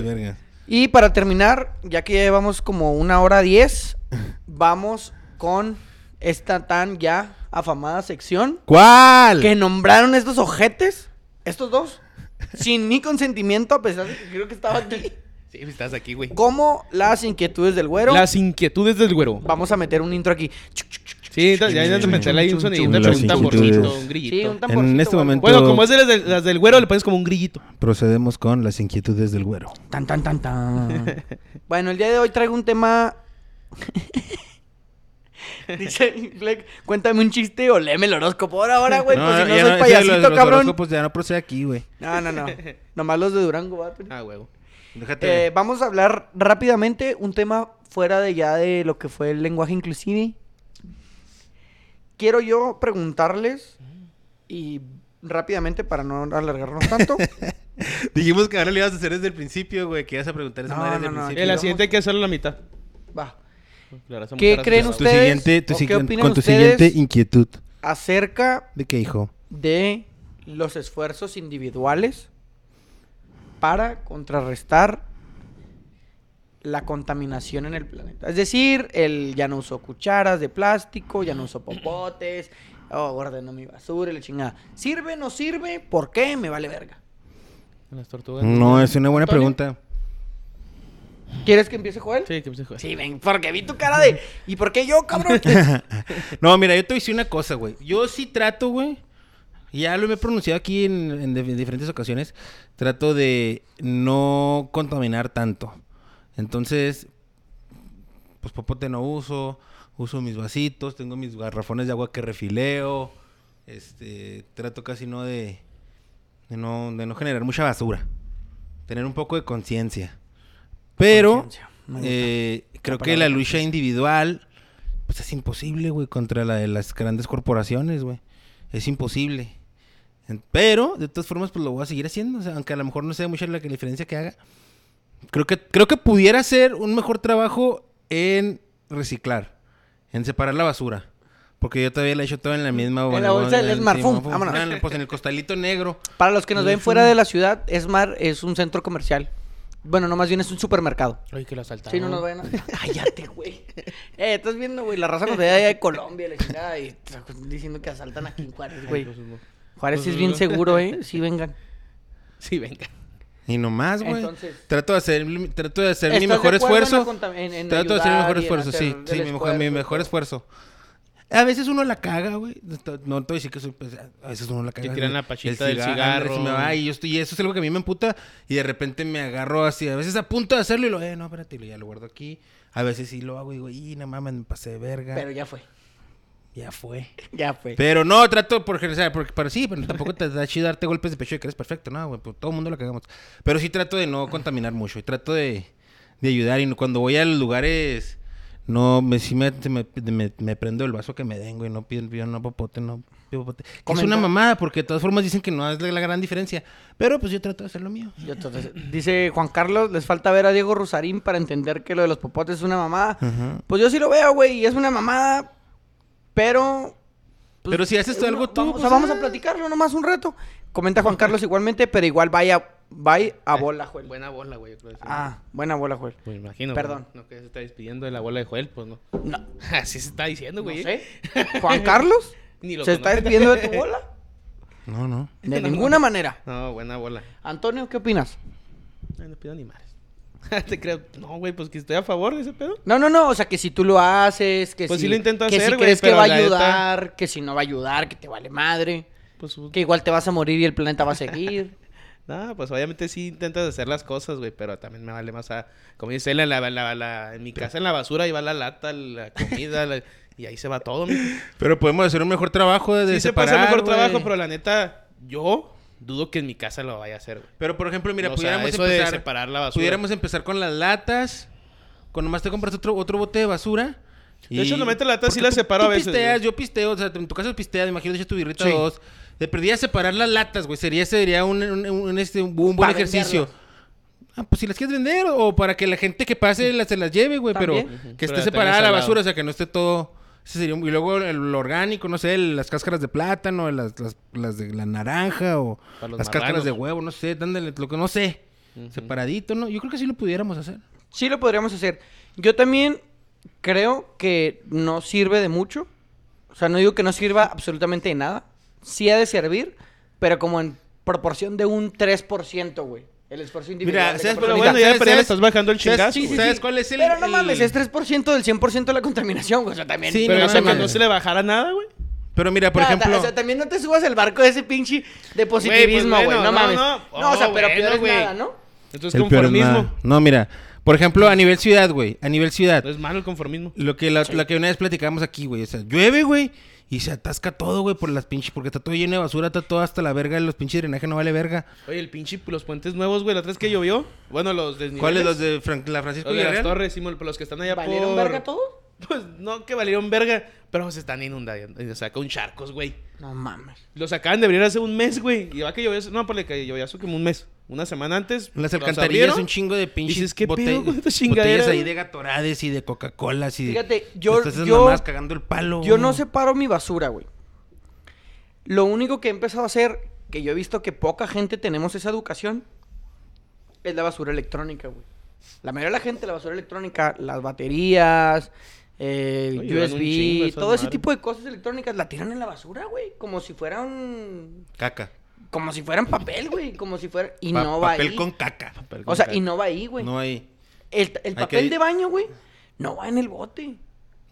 Y para terminar, ya que ya llevamos como una hora diez, vamos con esta tan ya afamada sección ¿Cuál? que nombraron estos ojetes, estos dos, sin mi consentimiento, a pesar de que creo que estaba aquí, Sí, estás aquí, güey. como las inquietudes del güero. Las inquietudes del güero. Vamos a meter un intro aquí. Sí, ya hay que meterle ahí un sonidito, un tamborcito, un Sí, grillito. un tamborcito, En este güey. momento- Bueno, como es de las, del- las del güero, le pones como un grillito. Procedemos con las inquietudes del güero. Tan, tan, tan, tan. bueno, el día de hoy traigo un tema. Dice Fleck, cuéntame un chiste o léeme el horóscopo ahora, ahora, güey. pues si no ya soy payasito, los- los cabrón. horóscopos ya no procede aquí, güey. No, no, no. Nomás los de Durango, va. Tony. Ah, huevo. Déjate. Eh, vamos a hablar rápidamente un tema fuera de ya de lo que fue el lenguaje inclusive. Quiero yo preguntarles y rápidamente para no alargarnos tanto. Dijimos que ahora le ibas a hacer desde el principio, güey. Que ibas a preguntar esa No, madre desde no, el no, principio. Vamos- siguiente hay que hacerlo a la mitad. Va. ¿Qué creen. Tu ustedes? siguiente, tu ¿O qué siguiente- opinan con tu ustedes? siguiente inquietud. Acerca ¿De qué, hijo? de los esfuerzos individuales para contrarrestar la contaminación en el planeta. Es decir, el ya no uso cucharas de plástico, ya no uso popotes, oh, ordeno mi basura y la chingada. ¿Sirve, no sirve? ¿Por qué? Me vale verga. Las tortugas. No, es una buena Antonio. pregunta. ¿Quieres que empiece Joel? Sí, que se juega. Sí, ven, porque vi tu cara de... ¿Y por qué yo, cabrón? No, mira, yo te voy a decir una cosa, güey. Yo sí trato, güey. Ya lo he pronunciado aquí en, en de- diferentes ocasiones. Trato de no contaminar tanto. Entonces, pues popote no uso, uso mis vasitos, tengo mis garrafones de agua que refileo, este, trato casi no de, de no, de no generar mucha basura, tener un poco de conciencia. Pero eh, creo que la lucha individual, pues es imposible, güey, contra la de las grandes corporaciones, güey. Es imposible. Pero, de todas formas, pues lo voy a seguir haciendo. O sea, aunque a lo mejor no sea mucha la diferencia que haga. Creo que, creo que pudiera ser un mejor trabajo en reciclar, en separar la basura. Porque yo todavía la he hecho todo en la misma En la bolsa del sí, vámonos. en el- Pues en el costalito negro. Para los que nos ven fuera de la ciudad, Esmar es un centro comercial. Bueno, no, más bien es un supermercado. Ay, que lo asaltaron. Sí, no nos vayan a... Cállate, güey. Eh, estás viendo, güey, la raza nos ve allá de Colombia, la chingada, y diciendo que asaltan aquí en Juárez, güey. Pues, no. Juárez sí es bien seguro, ¿eh? Sí, vengan. Sí, venga. Y nomás, güey. Entonces- Trato de hacer, trato de hacer mi ¿Estás de mejor esfuerzo. en- en Trato de hacer mi mejor esfuerzo, hacer sí. Sí, mi mejor, mi mejor esfuerzo. A veces uno la caga, güey. No te voy a decir que soy... pues, a veces uno la caga. tiran El la pachita del cigarro, cigarro. se me va y, yo estoy, y eso es algo que a mí me emputa. Y de repente me agarro así. A veces a punto de hacerlo y lo... Eh, no, espérate. y lo- ya lo guardo aquí. A veces sí lo hago y digo... Y no mames, me pasé de verga. Pero ya fue. Ya fue. Ya fue. Pero no, trato por general, porque, pero sí, pero tampoco te da chido darte golpes de pecho de que eres perfecto, no, güey, pues todo el mundo lo cagamos. Pero sí trato de no contaminar mucho y trato de, de ayudar y cuando voy a los lugares, no, me, sí me, me, me- me prendo el vaso que me den, güey, no pido, pido no popote, no pido popote. Es una mamada, porque de todas formas dicen que no es la, la gran diferencia, pero pues yo trato de hacer lo mío. Y entonces, dice Juan Carlos, les falta ver a Diego Rosarín para entender que lo de los popotes es una mamada. Ajá. Pues yo sí lo veo, güey, y es una mamada, pero... pues, Pero si haces tú uno- algo tú, Vamos, pues, o sea, vamos ah. a platicarlo nomás un rato. Comenta Juan Carlos igualmente, pero igual vaya, vaya a bola, Joel. Buena bola, güey. yo creo que sí. Ah, buena bola, Joel. Pues me imagino. Perdón. güey. No que se está despidiendo de la bola de Joel, pues no. No, Así se está diciendo, no güey. sé. ¿Juan Carlos? Ni lo ¿Se está despidiendo de tu bola? No, no. De ninguna manera. No, buena bola. Antonio, ¿qué opinas? Ay, no pido ni madres. Te creo. No, güey, pues que estoy a favor de ese pedo. No, no, no, o sea, que si tú lo haces, que Pues si... sí lo intento que hacer, si güey, crees que va a neta- ayudar, que si no va a ayudar, que te vale madre, Pues, que igual te vas a morir y el planeta va a seguir. No, pues obviamente sí intentas hacer las cosas, güey, pero también me vale más a... Como dice él, la, la, la- la- en mi casa en la basura ahí va la lata, la comida, la- y ahí se va todo. Pero podemos hacer un mejor trabajo de, Sí se puede separar, hacer mejor güey. trabajo, pero la neta, yo dudo que en mi casa lo vaya a hacer, güey. Pero por ejemplo, mira, O sea, pudiéramos eso de empezar... separar la basura. Pudiéramos empezar con las latas. Cuando más te compras otro, otro bote de basura. De hecho, normalmente las latas sí Porque las tú- separo tú a veces, pisteas, güey. yo pisteo, o sea, en tu casa pisteas, imagino, echas tu birrita Sí. dos. De perdida separar las latas, güey. Sería, sería un, un, un, este, un buen Para ejercicio. venderlas. Ah, pues si las quieres vender o para que la gente que pase las, se las lleve, güey. Pero que esté separada la basura, o sea, que no esté todo... Ese sería un- y luego el, el orgánico, no sé, el- las cáscaras de plátano, las, las, las de la naranja o las cáscaras de huevo, no sé, dándole lo que no sé. Separadito, ¿no? Yo creo que sí lo pudiéramos hacer. Sí lo podríamos hacer. Yo también creo que no sirve de mucho. O sea, no digo que no sirva absolutamente de nada. Sí ha de servir, pero como en proporción de un 3%, güey. El esfuerzo individual. Mira, de ¿sabes? Pero bueno, ya ¿sabes- pero ya le estás bajando el ¿sabes- chingazo, sí, sí. ¿Sabes cuál es el...? Pero no el- mames, es 3% del 100% de la contaminación, güey. O sea, también... Sí, Pero no eso que no se le bajara nada, güey. Pero mira, por No, ta- ejemplo... O sea, también no te subas el barco de ese pinche de positivismo, güey. bueno, no, no, mames. no. No, o sea, Oh, pero bueno, peor es nada, ¿no? Entonces, el peor es conformismo. No, mira. Por ejemplo, a nivel ciudad, güey. A nivel ciudad. Es malo el conformismo. Lo que, la, la que una vez platicamos aquí, güey. O sea, llueve, güey. Y se atasca todo, güey, por las pinches... Porque está todo lleno de basura, está todo hasta la verga. Los pinches drenajes no vale verga. Oye, el pinche, los puentes nuevos, güey, la otra vez que llovió. Bueno, los desniveles. ¿Cuáles? Los de Fran- la Francisco Los de las torres, Simón, los que están allá ¿Valieron por... verga todo? Pues no que valieron verga, pero se están inundando. O sea, con charcos, güey. No mames. Los acaban de abrir hace un mes, güey. Y va que llovió... No, por que llovió hace como un mes. Una semana antes. Las alcantarillas, un chingo de pinches dices, ¿qué bote- pedo con esta botellas chingadera, ahí de Gatorades y de Coca-Colas y de... Fíjate, yo- Estas yo- cagando el palo. Yo no separo mi basura, güey. Lo único que he empezado a hacer, que yo he visto que poca gente tenemos esa educación, es la basura electrónica, güey. La mayoría de la gente, la basura electrónica, las baterías, eh, un USB, todo ese tipo de cosas electrónicas, la tiran en la basura, güey. Como si fueran... Caca. Como si fueran papel, güey. Como si fuera... Y Pa- no va papel ahí. con caca. Papel O sea, caca. y no va ahí, güey. No hay... El, el papel que- de baño, güey, no va en el bote.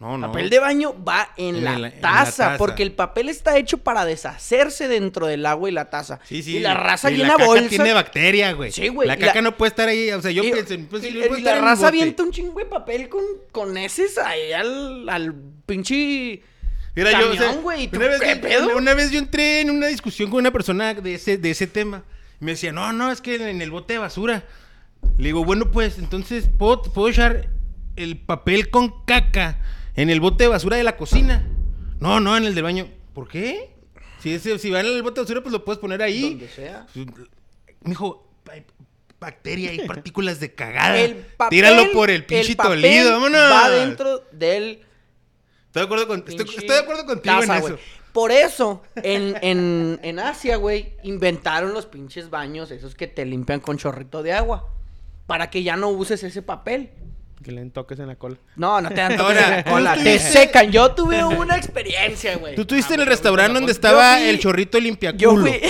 No, no. Papel de baño va en, En la, en la taza, porque el papel está hecho para deshacerse dentro del agua y la taza. Sí, sí. Y la raza Y llena caca bolsa. tiene bacteria, güey. Sí, güey, La la- caca no puede estar ahí. O sea, yo y, pienso. pues, y- puede y la raza avienta un chingo de papel con, con heces ahí al, al pinche. Mira, yo, o sea, camión, güey, ¿y tú una, vez, qué yo- una vez yo entré en una discusión con una persona de ese, de ese tema. Me decía, no, no, es que en el bote de basura. Le digo, bueno, pues, entonces, ¿puedo, puedo echar el papel con caca en el bote de basura de la cocina? No, no, en el del baño. ¿Por qué? Si, ese- si va en el bote de basura, pues lo puedes poner ahí. Donde sea. Me dijo, hay bacteria y partículas de cagada. El papel, Tíralo por el pinche tolido, vámonos. Va dentro del Estoy de acuerdo, con, estoy, de acuerdo contigo taza, en güey. eso. Por eso, en, en, en Asia, güey, inventaron los pinches baños, esos que te limpian con chorrito de agua. Para que ya no uses ese papel. Que le den toques en la cola. No, no te dan toques Ahora, en la cola, te tuviste- secan. Yo tuve una experiencia, güey. Tú estuviste en el Ah, restaurante donde fui- estaba el chorrito limpiaculo. Yo fui.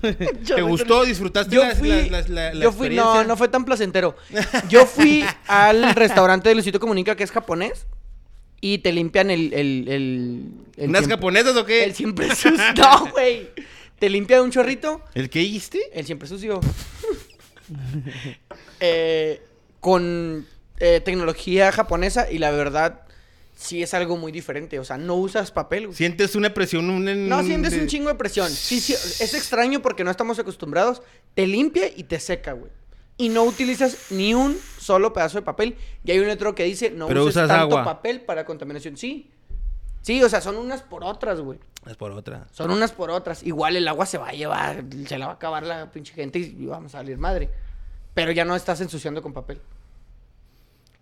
¿Te gustó? ¿Disfrutaste Yo las- fui, la- la yo fui, no, no fue tan placentero. Yo fui al restaurante de Luisito Comunica, que es japonés, y te limpian el... el, el, el ¿Unas siempre- japonesas o qué? El siempre sucio. No, güey. Te limpian un chorrito, ¿El qué hiciste? el siempre sucio. Eh, con eh, tecnología japonesa y la verdad, sí es algo muy diferente. O sea, no usas papel. güey. ¿Sientes una presión? Un, No, sientes de- un chingo de presión. Sí, sí, es extraño porque no estamos acostumbrados. Te limpia y te seca, güey. Y no utilizas ni un solo pedazo de papel. Y hay un letrero que dice, no Pero uses usas tanto agua. papel para contaminación. Sí. Sí, o sea, son unas por otras, güey. Es por otra. Son unas por otras. Igual el agua se va a llevar, se la va a acabar la pinche gente y vamos a salir madre. Pero ya no estás ensuciando con papel.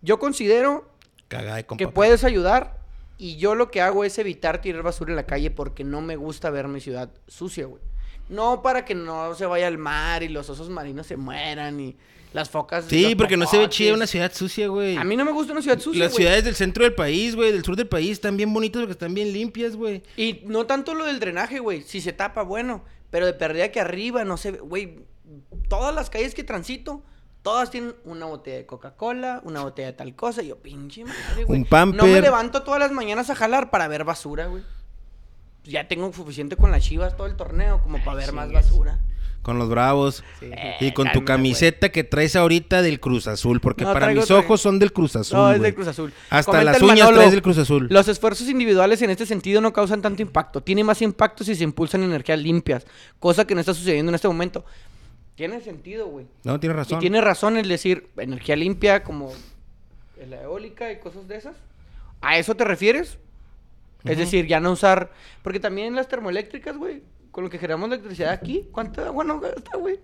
Yo considero de que puedes ayudar y yo lo que hago es evitar tirar basura en la calle porque no me gusta ver mi ciudad sucia, güey. No para que no se vaya al mar y los osos marinos se mueran y las focas. Sí, porque no se ve chida una ciudad sucia, güey. A mí no me gusta una ciudad sucia, Las güey. ciudades del centro del país, güey, del sur del país, están bien bonitas porque están bien limpias, güey. Y no tanto lo del drenaje, güey. Si se tapa, bueno. Pero de perdida que arriba no se ve. Güey, todas las calles que transito, todas tienen una botella de Coca-Cola, una botella de tal cosa. Y yo, pinche madre, güey. Un Pamper. No me levanto todas las mañanas a jalar para ver basura, güey. Ya tengo suficiente con las chivas todo el torneo como para ver más basura. Con los bravos. Eh, Y con tu camiseta que traes ahorita del Cruz Azul. Porque No, para traigo mis ojos son del Cruz Azul. No, es del Cruz Azul. Hasta Comenta las uñas Manolo, traes del Cruz Azul. Los esfuerzos individuales en este sentido no causan tanto impacto. Tiene más impacto si se impulsan energías limpias. Cosa que no está sucediendo en este momento. Tiene sentido, güey. No, tienes razón. Y tiene razón el decir energía limpia como la eólica y cosas de esas. ¿A eso te refieres? Es decir, ya no usar... Porque también las termoeléctricas, güey, con lo que generamos electricidad aquí, ¿cuánta agua no gasta, güey?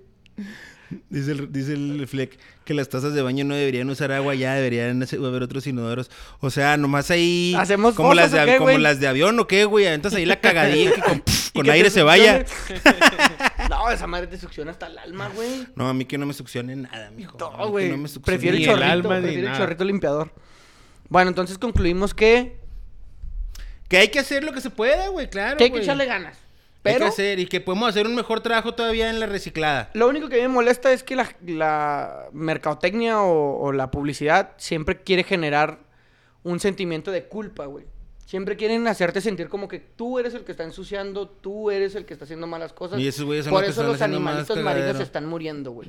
Dice el, dice el Fleck que las tazas de baño no deberían usar agua ya, deberían haber otros inodoros. O sea, nomás ahí. ¿Hacemos como las de, qué, como las de avión o qué, güey. Aventas ahí la cagadilla que con, pf, Y con que te aire se vaya. no, esa madre te succiona hasta el alma, güey. No, a mí que no me succione nada, mijo. No, güey. no me succione prefiero el chorrito, alma, prefiero el nada. chorrito limpiador. Bueno, entonces concluimos que, Que hay que hacer lo que se pueda, güey, claro. que hay que güey. echarle ganas. Hay que Pero hacer y que podemos hacer un mejor trabajo todavía en la reciclada. lo único que me molesta es que la, la mercadotecnia o, o la publicidad siempre quiere generar un sentimiento de culpa, güey. Siempre quieren hacerte sentir como que tú eres el que está ensuciando, tú eres el que está haciendo malas cosas. Y esos güeyes Por eso los animalitos marinos se están muriendo, güey.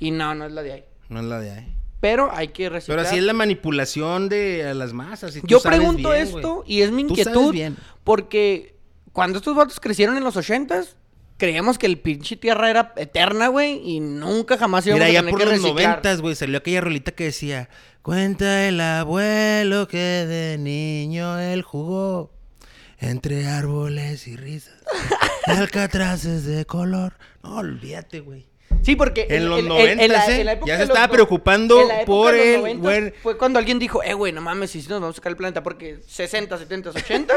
Y no, no es la de ahí. No es la de ahí. Pero hay que reciclar. Pero así es la manipulación de las masas. y Yo pregunto bien, esto y es mi inquietud bien. porque cuando estos vatos crecieron en los ochentas, creíamos que el pinche tierra era eterna, güey, y nunca jamás íbamos Mira, a ya tener por que los noventas, güey, salió aquella rolita que decía, cuenta el abuelo que de niño él jugó entre árboles y risas, alcatraces de color. No, olvídate, güey. Sí, porque En los la- noventas, ¿eh? la época Ya se los estaba no- preocupando en por los el Fue cuando alguien dijo, eh, güey, no mames, si nos vamos a sacar el planeta, porque 60, 70, 80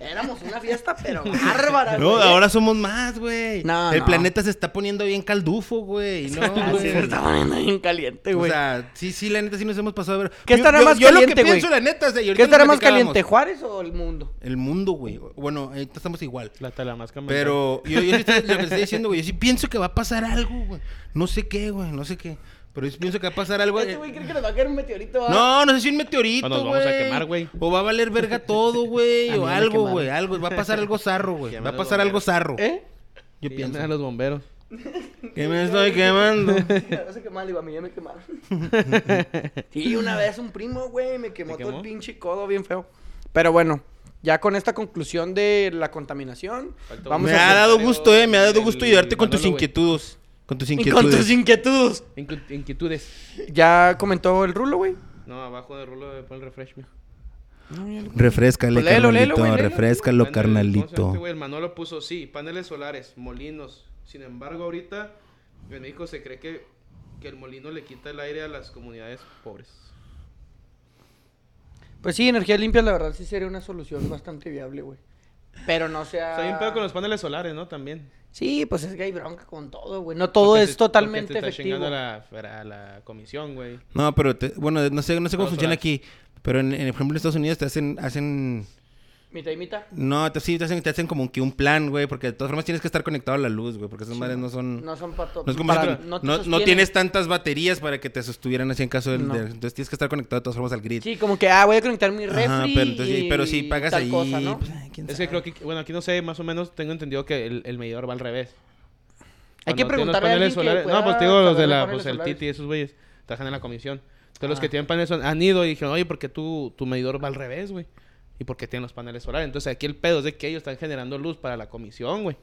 éramos una fiesta, pero bárbara, No, güey. ahora somos más, güey. No, el no. planeta se está poniendo bien caldufo, güey. No, güey. se está poniendo bien caliente, O güey. sea, sí, sí, la neta sí nos hemos pasado a ver. ¿Qué Yo- estará yo- más yo caliente, lo que güey? pienso, la neta, o sea, ¿Qué estará más caliente, Juárez o el mundo? El mundo, güey. Bueno, ahorita estamos igual. La talamasca. Pero yo, yo sí lo que estoy diciendo, güey, yo sí pienso que va a pasar algo, güey. No sé qué, güey, no sé qué. Pero yo pienso que va a pasar algo. Este güey cree que nos va a caer un meteorito. No, no sé si un meteorito, O nos güey. vamos a quemar, güey. O va a valer verga todo, güey. O algo, güey. Algo. Va a pasar algo zarro, güey. Va a pasar algo zarro. ¿Eh? Yo Sí, pienso. a los bomberos. Que me estoy quemando. Me vas a quemar, digo, a mí ya me quemaron. sí, una vez un primo, güey, me quemó, ¿Te todo el pinche codo bien feo. Pero bueno, ya con esta conclusión de la contaminación, vamos me a ha dado gusto, eh. Me ha dado gusto ayudarte con tus inquietudes. Con tus Y con inquietudes. tus inquietudes. Incu- Inquietudes. Ya comentó el rulo, güey. No, abajo del rulo de pon el refresh, mijo. Refrescale, Pues léelo, léelo, carnalito. léelo. Refrescalo, Panel- ¿cómo se llama este carnalito. güey? El Manolo puso, sí, paneles solares, molinos. Sin embargo, ahorita en México se cree que, que el molino le quita el aire a las comunidades pobres. Pues sí, energías limpias, la verdad sí sería una solución bastante viable, güey. Pero no sea... Hay un pedo con los paneles solares, ¿no? También. Sí, pues es que hay bronca con todo, güey. No todo Porque es te- totalmente te está efectivo. a la, a la comisión, güey. No, pero te- bueno, no sé, no sé cómo funciona aquí. Pero en, en, por ejemplo, en Estados Unidos te hacen, hacen Mitad y mitad. No, te, sí, te hacen, te hacen como que un plan, güey, porque de todas formas tienes que estar conectado a la luz, güey, porque esas madres no son... No son para todo. no es como para- si no, no, no tienes tantas baterías para que te sostuvieran así en caso del... No. de- entonces tienes que estar conectado de todas formas al grid. Sí, como que, ah, voy a conectar mi refri Ajá, pero, entonces, sí, y pero si pagas tal ahí... cosa, ¿no? pues, ay, quién Es que creo que, bueno, aquí no sé, más o menos tengo entendido que el, el medidor va al revés. Hay que preguntarle a alguien que solares- No, pues te digo los de la, pues el. Titi y esos güeyes. Trabajan en la comisión. Entonces los Ah. que tienen paneles son, han ido y dijeron, oye, ¿por qué tu, tu medidor va al revés, güey? ¿Y por qué tienen los paneles solares? Entonces aquí el pedo es de que ellos están generando luz para la comisión, güey.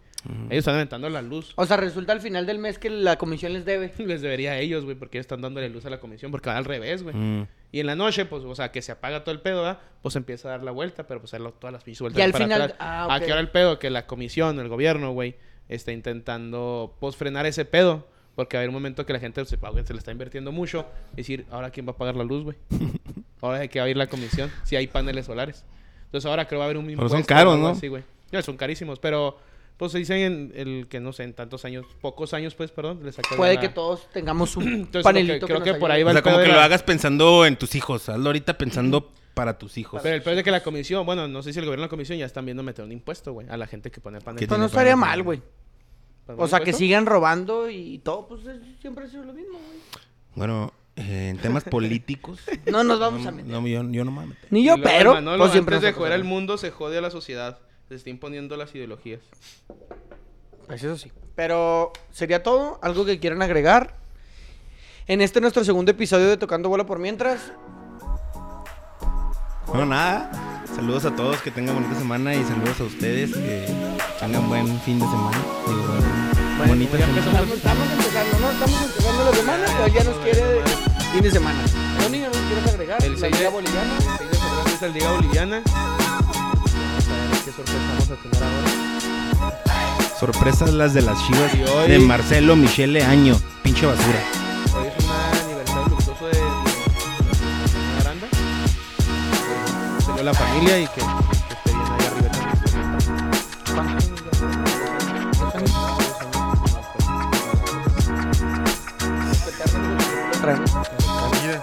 Ellos están aventando la luz. O sea, resulta al final del mes que la comisión les debe. Les debería a ellos, güey, porque ellos están dándole luz a la comisión, porque va al revés, güey. Mm. Y en la noche, pues, o sea, que se apaga todo el pedo, ¿verdad? Pues empieza a dar la vuelta, pero pues lo- todas las pinches vueltas Y al para final- atrás. ah, ¿A ok. qué hora el pedo? Que la comisión, el gobierno, güey, está intentando, pues, frenar ese pedo. Porque va a haber un momento que la gente se, se le está invirtiendo mucho. decir, ¿ahora quién va a pagar la luz, güey? Ahora de que va a ir la comisión, si hay paneles solares. Entonces ahora creo que va a haber un Pero impuesto son caros, ¿no? así, güey. Ya, son carísimos, pero... Pues se dicen en el que no sé, en tantos años, pocos años, pues, perdón, le sacan Puede la- que todos tengamos un Entonces, panelito creo que- creo nos que por ahí va O sea, el como que de lo hagas pensando en tus hijos. Hazlo ahorita pensando para tus hijos. Pero el peor es de que la comisión, bueno, no sé si el gobierno y la comisión ya están viendo meter un impuesto, güey, a la gente que pone paneles. ¿Qué Pues no estaría mal, güey. O sea, que sigan robando y todo, pues es- siempre ha sido lo mismo, güey. Bueno, eh, en temas políticos... No nos vamos no, a meter. no, yo, yo no me voy a meter. Ni yo, luego el pero Manolo, pues siempre antes de joder al acusamos. mundo, se jode a la sociedad. Se está imponiendo las ideologías. Pues eso sí. Pero sería todo. ¿Algo que quieran agregar? En este nuestro segundo episodio de Tocando Bola por Mientras. Bueno, nada. Saludos a todos, que tengan bonita semana y saludos a ustedes, que tengan buen fin de semana. Digo, buen- Bueno, bonita ya semana. empezamos, estamos empezando, ¿no? Estamos empezando la semana, pero ya nos quiere fin de semana. Tony, ¿no nos quieres agregar? El la 6 Liga de, Boliviana. el 6 de febrero es el Liga Boliviana. Vamos a ver qué sorpresa vamos a tener ahora. Sorpresas las de las chivas Y hoy- de Marcelo Michele Año. Pinche basura. Hoy es un aniversario luctuoso de, de, Aranda. Que salió la familia y que, que esté bien ahí arriba también.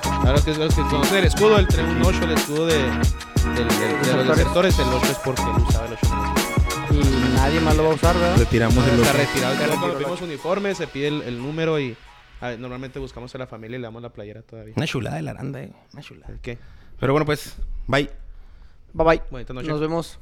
Ahora los que, los que conocen el escudo, él trae un 8, el escudo de, del- del- de los desertores, el 8 es porque él usaba el 8 en el Y nadie más lo va a usar, ¿verdad? Retiramos el Está otro. retirado. Ya cuando pedimos uniforme, se pide el, el número y a ver, normalmente buscamos a la familia y le damos la playera todavía. Una chulada de la aranda, eh. Una chulada. ¿Qué? Pero bueno, pues, bye. Bye bye. Bonita noche. Nos vemos.